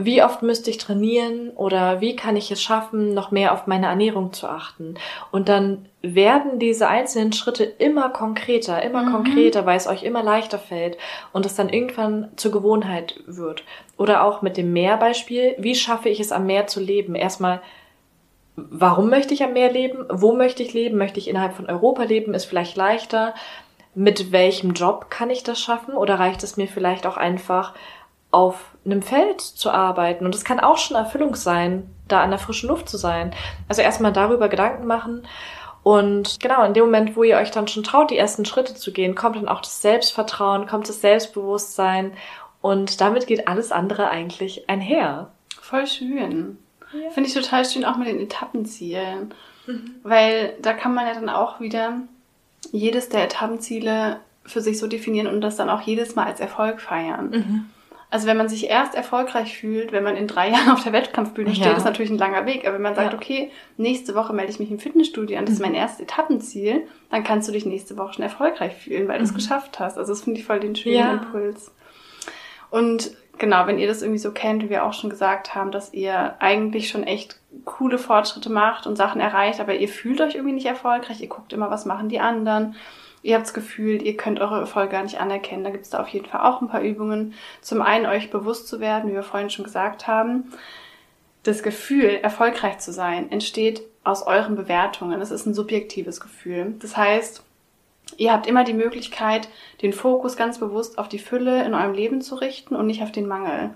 S2: wie oft müsste ich trainieren oder wie kann ich es schaffen, noch mehr auf meine Ernährung zu achten. Und dann werden diese einzelnen Schritte immer konkreter, immer mhm. konkreter, weil es euch immer leichter fällt und es dann irgendwann zur Gewohnheit wird. Oder auch mit dem Meerbeispiel, wie schaffe ich es am Meer zu leben? Erstmal, warum möchte ich am Meer leben? Wo möchte ich leben? Möchte ich innerhalb von Europa leben? Ist vielleicht leichter. Mit welchem Job kann ich das schaffen? Oder reicht es mir vielleicht auch einfach, auf einem Feld zu arbeiten. Und es kann auch schon Erfüllung sein, da an der frischen Luft zu sein. Also erstmal darüber Gedanken machen. Und genau, in dem Moment, wo ihr euch dann schon traut, die ersten Schritte zu gehen, kommt dann auch das Selbstvertrauen, kommt das Selbstbewusstsein. Und damit geht alles andere eigentlich einher.
S1: Voll schön. Ja. Finde ich total schön, auch mit den Etappenzielen. Mhm. Weil da kann man ja dann auch wieder jedes der Etappenziele für sich so definieren und das dann auch jedes Mal als Erfolg feiern. Mhm. Also wenn man sich erst erfolgreich fühlt, wenn man in drei Jahren auf der Wettkampfbühne steht, ja. ist natürlich ein langer Weg. Aber wenn man sagt, ja. okay, nächste Woche melde ich mich im Fitnessstudio an, das ist mein mhm. erstes Etappenziel, dann kannst du dich nächste Woche schon erfolgreich fühlen, weil du es mhm. geschafft hast. Also das finde ich voll den schönen ja. Impuls. Und genau, wenn ihr das irgendwie so kennt, wie wir auch schon gesagt haben, dass ihr eigentlich schon echt coole Fortschritte macht und Sachen erreicht, aber ihr fühlt euch irgendwie nicht erfolgreich, ihr guckt immer, was machen die anderen ihr habt das Gefühl, ihr könnt eure Erfolge gar nicht anerkennen. Da gibt es da auf jeden Fall auch ein paar Übungen. Zum einen euch bewusst zu werden, wie wir vorhin schon gesagt haben. Das Gefühl, erfolgreich zu sein, entsteht aus euren Bewertungen. Es ist ein subjektives Gefühl. Das heißt, ihr habt immer die Möglichkeit, den Fokus ganz bewusst auf die Fülle in eurem Leben zu richten und nicht auf den Mangel.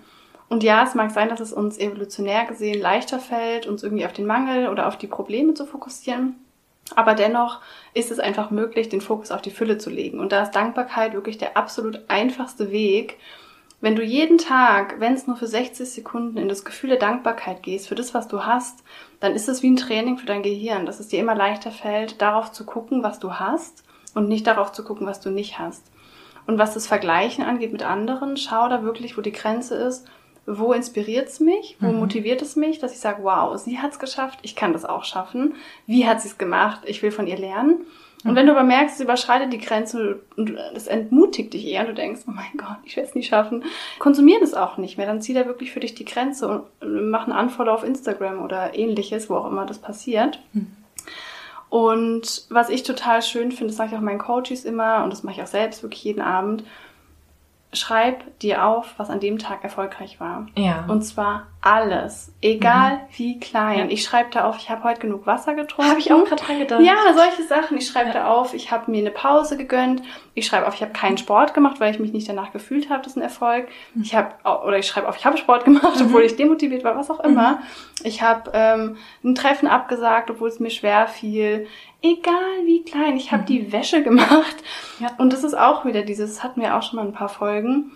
S1: Und ja, es mag sein, dass es uns evolutionär gesehen leichter fällt, uns irgendwie auf den Mangel oder auf die Probleme zu fokussieren. Aber dennoch ist es einfach möglich, den Fokus auf die Fülle zu legen. Und da ist Dankbarkeit wirklich der absolut einfachste Weg. Wenn du jeden Tag, wenn es nur für 60 Sekunden in das Gefühl der Dankbarkeit gehst, für das, was du hast, dann ist es wie ein Training für dein Gehirn, dass es dir immer leichter fällt, darauf zu gucken, was du hast und nicht darauf zu gucken, was du nicht hast. Und was das Vergleichen angeht mit anderen, schau da wirklich, wo die Grenze ist wo inspiriert es mich, wo mhm. motiviert es mich, dass ich sage, wow, sie hat es geschafft, ich kann das auch schaffen. Wie hat sie es gemacht? Ich will von ihr lernen. Und wenn du aber merkst, es überschreitet die Grenze und das entmutigt dich eher und du denkst, oh mein Gott, ich werde es nie schaffen, konsumier das auch nicht mehr. Dann zieh da wirklich für dich die Grenze und mach einen Unfollow auf Instagram oder ähnliches, wo auch immer das passiert. Mhm. Und was ich total schön finde, das sage ich auch meinen Coaches immer und das mache ich auch selbst wirklich jeden Abend, schreib dir auf, was an dem Tag erfolgreich war.
S2: Ja.
S1: Und zwar alles, egal mhm. wie klein. Ja. Ich schreibe da auf, ich habe heute genug Wasser getrunken.
S2: Habe ich auch gerade dran gedacht.
S1: Ja, solche Sachen. Ich schreibe ja. da auf, ich habe mir eine Pause gegönnt. Ich schreibe auf, ich habe keinen Sport gemacht, weil ich mich nicht danach gefühlt habe. Das ist ein Erfolg. Mhm. Ich habe oder ich schreibe auf, ich habe Sport gemacht, mhm. obwohl ich demotiviert war, was auch immer. Mhm. Ich habe ähm, ein Treffen abgesagt, obwohl es mir schwer fiel egal wie klein, ich habe mhm. die Wäsche gemacht. Ja. Und das ist auch wieder dieses, das hatten wir auch schon mal ein paar Folgen.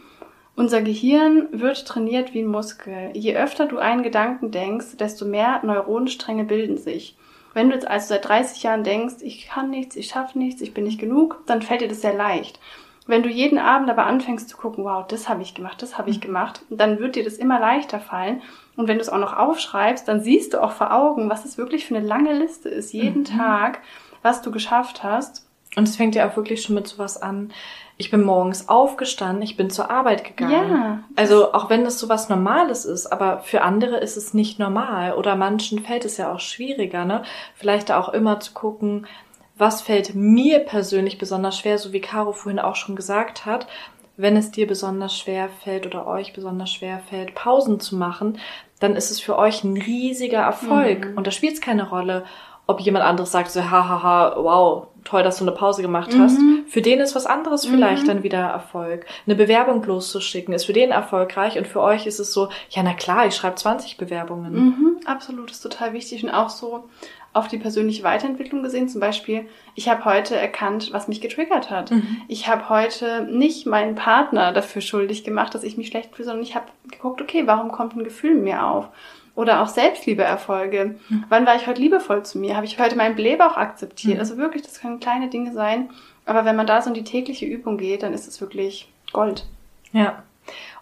S1: Unser Gehirn wird trainiert wie ein Muskel. Je öfter du einen Gedanken denkst, desto mehr Neuronenstränge bilden sich. Wenn du jetzt also seit 30 Jahren denkst, ich kann nichts, ich schaffe nichts, ich bin nicht genug, dann fällt dir das sehr leicht. Wenn du jeden Abend aber anfängst zu gucken, wow, das habe ich gemacht, das habe ich mhm. gemacht, dann wird dir das immer leichter fallen. Und wenn du es auch noch aufschreibst, dann siehst du auch vor Augen, was es wirklich für eine lange Liste ist, jeden mhm. Tag, was du geschafft hast.
S2: Und es fängt ja auch wirklich schon mit sowas an. Ich bin morgens aufgestanden, ich bin zur Arbeit gegangen. Ja. Also auch wenn das sowas Normales ist, aber für andere ist es nicht normal oder manchen fällt es ja auch schwieriger, ne? Vielleicht auch immer zu gucken, was fällt mir persönlich besonders schwer, so wie Caro vorhin auch schon gesagt hat, wenn es dir besonders schwer fällt oder euch besonders schwer fällt, Pausen zu machen, dann ist es für euch ein riesiger Erfolg. Mhm. Und da spielt es keine Rolle, ob jemand anderes sagt so, hahaha, wow, toll, dass du eine Pause gemacht mhm. hast. Für den ist was anderes vielleicht mhm. dann wieder Erfolg. Eine Bewerbung loszuschicken ist für den erfolgreich und für euch ist es so, ja na klar, ich schreibe 20 Bewerbungen.
S1: Mhm, absolut, ist total wichtig und auch so auf die persönliche Weiterentwicklung gesehen. Zum Beispiel, ich habe heute erkannt, was mich getriggert hat. Mhm. Ich habe heute nicht meinen Partner dafür schuldig gemacht, dass ich mich schlecht fühle, sondern ich habe geguckt, okay, warum kommt ein Gefühl in mir auf? Oder auch Selbstliebeerfolge. Mhm. Wann war ich heute liebevoll zu mir? Habe ich heute meinen Blähbauch akzeptiert? Mhm. Also wirklich, das können kleine Dinge sein. Aber wenn man da so in die tägliche Übung geht, dann ist es wirklich Gold.
S2: Ja.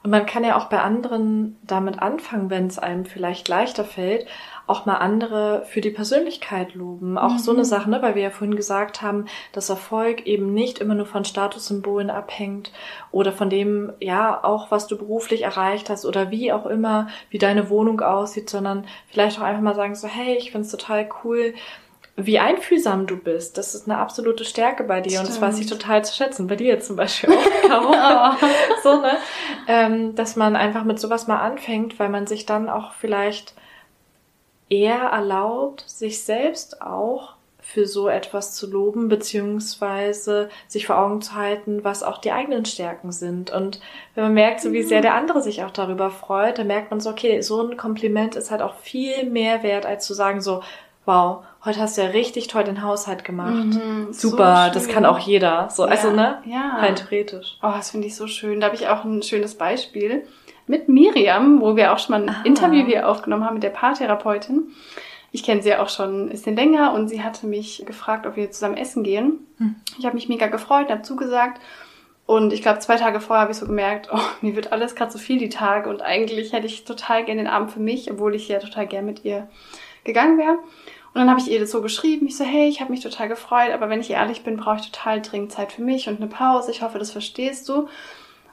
S2: Und man kann ja auch bei anderen damit anfangen, wenn es einem vielleicht leichter fällt, auch mal andere für die Persönlichkeit loben. Auch mhm. so eine mhm. Sache, ne, weil wir ja vorhin gesagt haben, dass Erfolg eben nicht immer nur von Statussymbolen abhängt oder von dem, ja, auch was du beruflich erreicht hast oder wie auch immer, wie deine Wohnung aussieht, sondern vielleicht auch einfach mal sagen so, hey, ich find's total cool, wie einfühlsam du bist. Das ist eine absolute Stärke bei dir Stimmt. und das weiß ich total zu schätzen. Bei dir jetzt zum Beispiel auch, oh. so, ne? Ähm, dass man einfach mit sowas mal anfängt, weil man sich dann auch vielleicht eher erlaubt, sich selbst auch für so etwas zu loben, beziehungsweise sich vor Augen zu halten, was auch die eigenen Stärken sind. Und wenn man merkt, so wie sehr der andere sich auch darüber freut, dann merkt man so, okay, so ein Kompliment ist halt auch viel mehr wert, als zu sagen so, wow, heute hast du ja richtig toll den Haushalt gemacht. Mhm, Super, so das kann auch jeder. So, also, ja, also, ne? Ja. Rein theoretisch.
S1: Oh, das finde ich so schön. Da habe ich auch ein schönes Beispiel mit Miriam, wo wir auch schon mal ein Aha. Interview hier aufgenommen haben mit der Paartherapeutin. Ich kenne sie ja auch schon ein bisschen länger und sie hatte mich gefragt, ob wir zusammen essen gehen. Hm. Ich habe mich mega gefreut, habe zugesagt. Und ich glaube, zwei Tage vorher habe ich so gemerkt, oh, mir wird alles gerade so viel die Tage und eigentlich hätte ich total gerne den Abend für mich, obwohl ich ja total gern mit ihr gegangen wäre. Und dann habe ich ihr das so geschrieben. Ich so, hey, ich habe mich total gefreut, aber wenn ich ehrlich bin, brauche ich total dringend Zeit für mich und eine Pause. Ich hoffe, das verstehst du.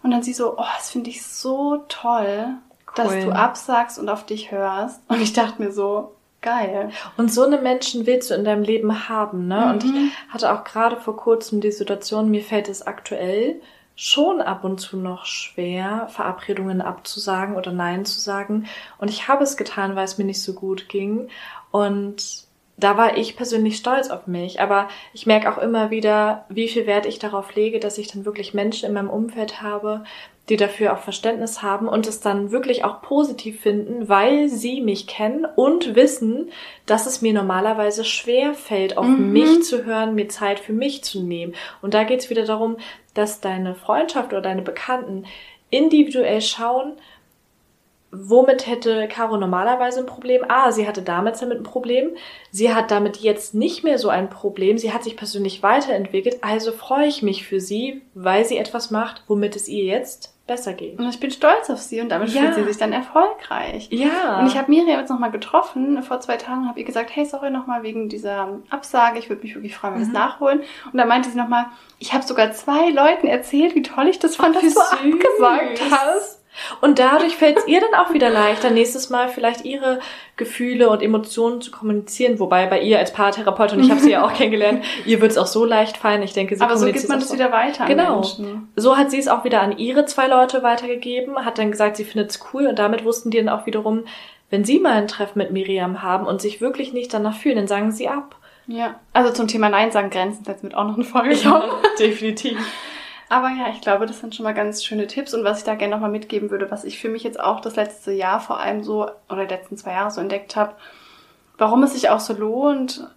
S1: Und dann sie so, oh, das finde ich so toll, cool. dass du absagst und auf dich hörst. Und ich dachte mir so, geil.
S2: Und so eine Menschen willst du in deinem Leben haben, ne? Mhm. Und ich mhm. hatte auch gerade vor kurzem die Situation, mir fällt es aktuell schon ab und zu noch schwer, Verabredungen abzusagen oder Nein zu sagen. Und ich habe es getan, weil es mir nicht so gut ging. Und da war ich persönlich stolz auf mich. Aber ich merke auch immer wieder, wie viel Wert ich darauf lege, dass ich dann wirklich Menschen in meinem Umfeld habe, die dafür auch Verständnis haben und es dann wirklich auch positiv finden, weil sie mich kennen und wissen, dass es mir normalerweise schwer fällt, auf mhm. mich zu hören, mir Zeit für mich zu nehmen. Und da geht es wieder darum, dass deine Freundschaft oder deine Bekannten individuell schauen, womit hätte Caro normalerweise ein Problem? Ah, sie hatte damals damit ein Problem. Sie hat damit jetzt nicht mehr so ein Problem. Sie hat sich persönlich weiterentwickelt. Also freue ich mich für sie, weil sie etwas macht, womit es ihr jetzt besser geht.
S1: Und ich bin stolz auf sie und damit ja. fühlt sie sich dann erfolgreich. Ja. Und ich habe Miriam jetzt nochmal getroffen. Vor zwei Tagen habe ihr gesagt, hey, sorry nochmal wegen dieser Absage. Ich würde mich wirklich freuen, wenn wir mhm. es nachholen. Und da meinte sie nochmal, ich habe sogar zwei Leuten erzählt, wie toll ich das fand, dass du abgesagt hast.
S2: Und dadurch fällt es ihr dann auch wieder leichter, nächstes Mal vielleicht ihre Gefühle und Emotionen zu kommunizieren. Wobei bei ihr als Paartherapeutin, ich habe sie ja auch kennengelernt, ihr wird es auch so leicht fallen. Ich denke, sie
S1: Aber so gibt man das wieder weiter.
S2: Genau. So hat sie es auch wieder an ihre zwei Leute weitergegeben, hat dann gesagt, sie findet es cool und damit wussten die dann auch wiederum, wenn sie mal ein Treffen mit Miriam haben und sich wirklich nicht danach fühlen, dann sagen sie ab.
S1: Ja, also zum Thema Nein sagen Grenzen setzen wird auch noch eine Folge kommen. Ja,
S2: definitiv.
S1: Aber ja, ich glaube, das sind schon mal ganz schöne Tipps. Und was ich da gerne nochmal mitgeben würde, was ich für mich jetzt auch das letzte Jahr vor allem so, oder die letzten zwei Jahre so entdeckt habe, warum es sich auch so lohnt,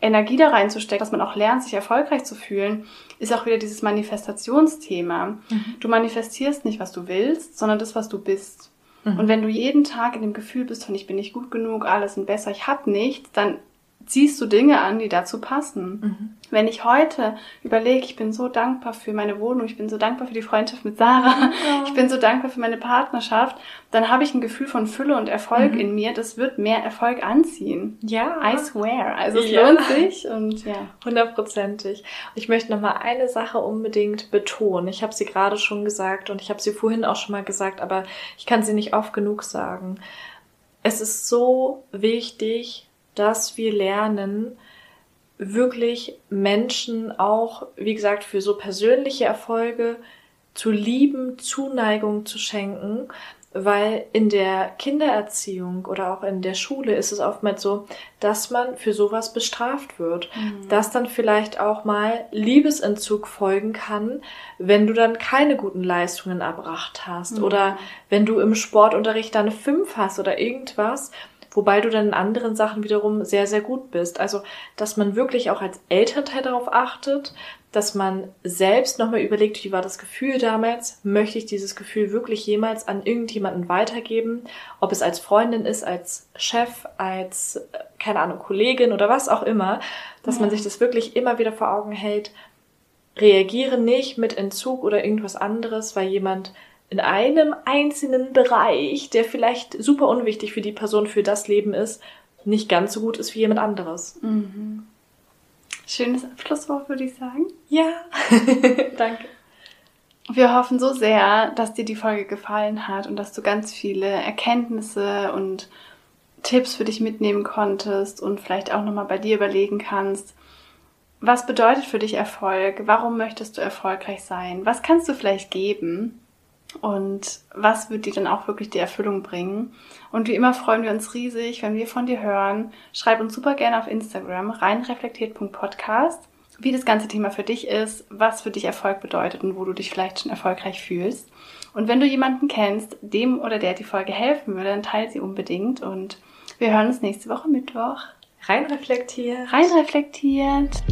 S1: Energie da reinzustecken, dass man auch lernt, sich erfolgreich zu fühlen, ist auch wieder dieses Manifestationsthema. Mhm. Du manifestierst nicht, was du willst, sondern das, was du bist. Mhm. Und wenn du jeden Tag in dem Gefühl bist von ich bin nicht gut genug, alles sind besser, ich hab nichts, dann ziehst du Dinge an, die dazu passen. Mhm. Wenn ich heute überlege, ich bin so dankbar für meine Wohnung, ich bin so dankbar für die Freundschaft mit Sarah, ja. ich bin so dankbar für meine Partnerschaft, dann habe ich ein Gefühl von Fülle und Erfolg mhm. in mir. Das wird mehr Erfolg anziehen. Ja. I swear. Also es ja. lohnt sich und ja.
S2: Hundertprozentig. Ich möchte noch mal eine Sache unbedingt betonen. Ich habe sie gerade schon gesagt und ich habe sie vorhin auch schon mal gesagt, aber ich kann sie nicht oft genug sagen. Es ist so wichtig, dass wir lernen, wirklich Menschen auch, wie gesagt, für so persönliche Erfolge zu lieben, Zuneigung zu schenken, weil in der Kindererziehung oder auch in der Schule ist es oftmals so, dass man für sowas bestraft wird, mhm. dass dann vielleicht auch mal Liebesentzug folgen kann, wenn du dann keine guten Leistungen erbracht hast mhm. oder wenn du im Sportunterricht dann fünf hast oder irgendwas wobei du dann in anderen Sachen wiederum sehr, sehr gut bist. Also, dass man wirklich auch als Elternteil darauf achtet, dass man selbst nochmal überlegt, wie war das Gefühl damals? Möchte ich dieses Gefühl wirklich jemals an irgendjemanden weitergeben? Ob es als Freundin ist, als Chef, als, äh, keine Ahnung, Kollegin oder was auch immer, dass ja. man sich das wirklich immer wieder vor Augen hält. Reagiere nicht mit Entzug oder irgendwas anderes, weil jemand in einem einzelnen Bereich, der vielleicht super unwichtig für die Person für das Leben ist, nicht ganz so gut ist wie jemand anderes.
S1: Mhm. Schönes Abschlusswort, würde ich sagen.
S2: Ja, danke.
S1: Wir hoffen so sehr, dass dir die Folge gefallen hat und dass du ganz viele Erkenntnisse und Tipps für dich mitnehmen konntest und vielleicht auch nochmal bei dir überlegen kannst, was bedeutet für dich Erfolg? Warum möchtest du erfolgreich sein? Was kannst du vielleicht geben? Und was wird dir dann auch wirklich die Erfüllung bringen? Und wie immer freuen wir uns riesig, wenn wir von dir hören. Schreib uns super gerne auf Instagram reinreflektiert.podcast, wie das ganze Thema für dich ist, was für dich Erfolg bedeutet und wo du dich vielleicht schon erfolgreich fühlst. Und wenn du jemanden kennst, dem oder der die Folge helfen würde, dann teile sie unbedingt. Und wir hören uns nächste Woche Mittwoch.
S2: Reinreflektiert.
S1: Reinreflektiert.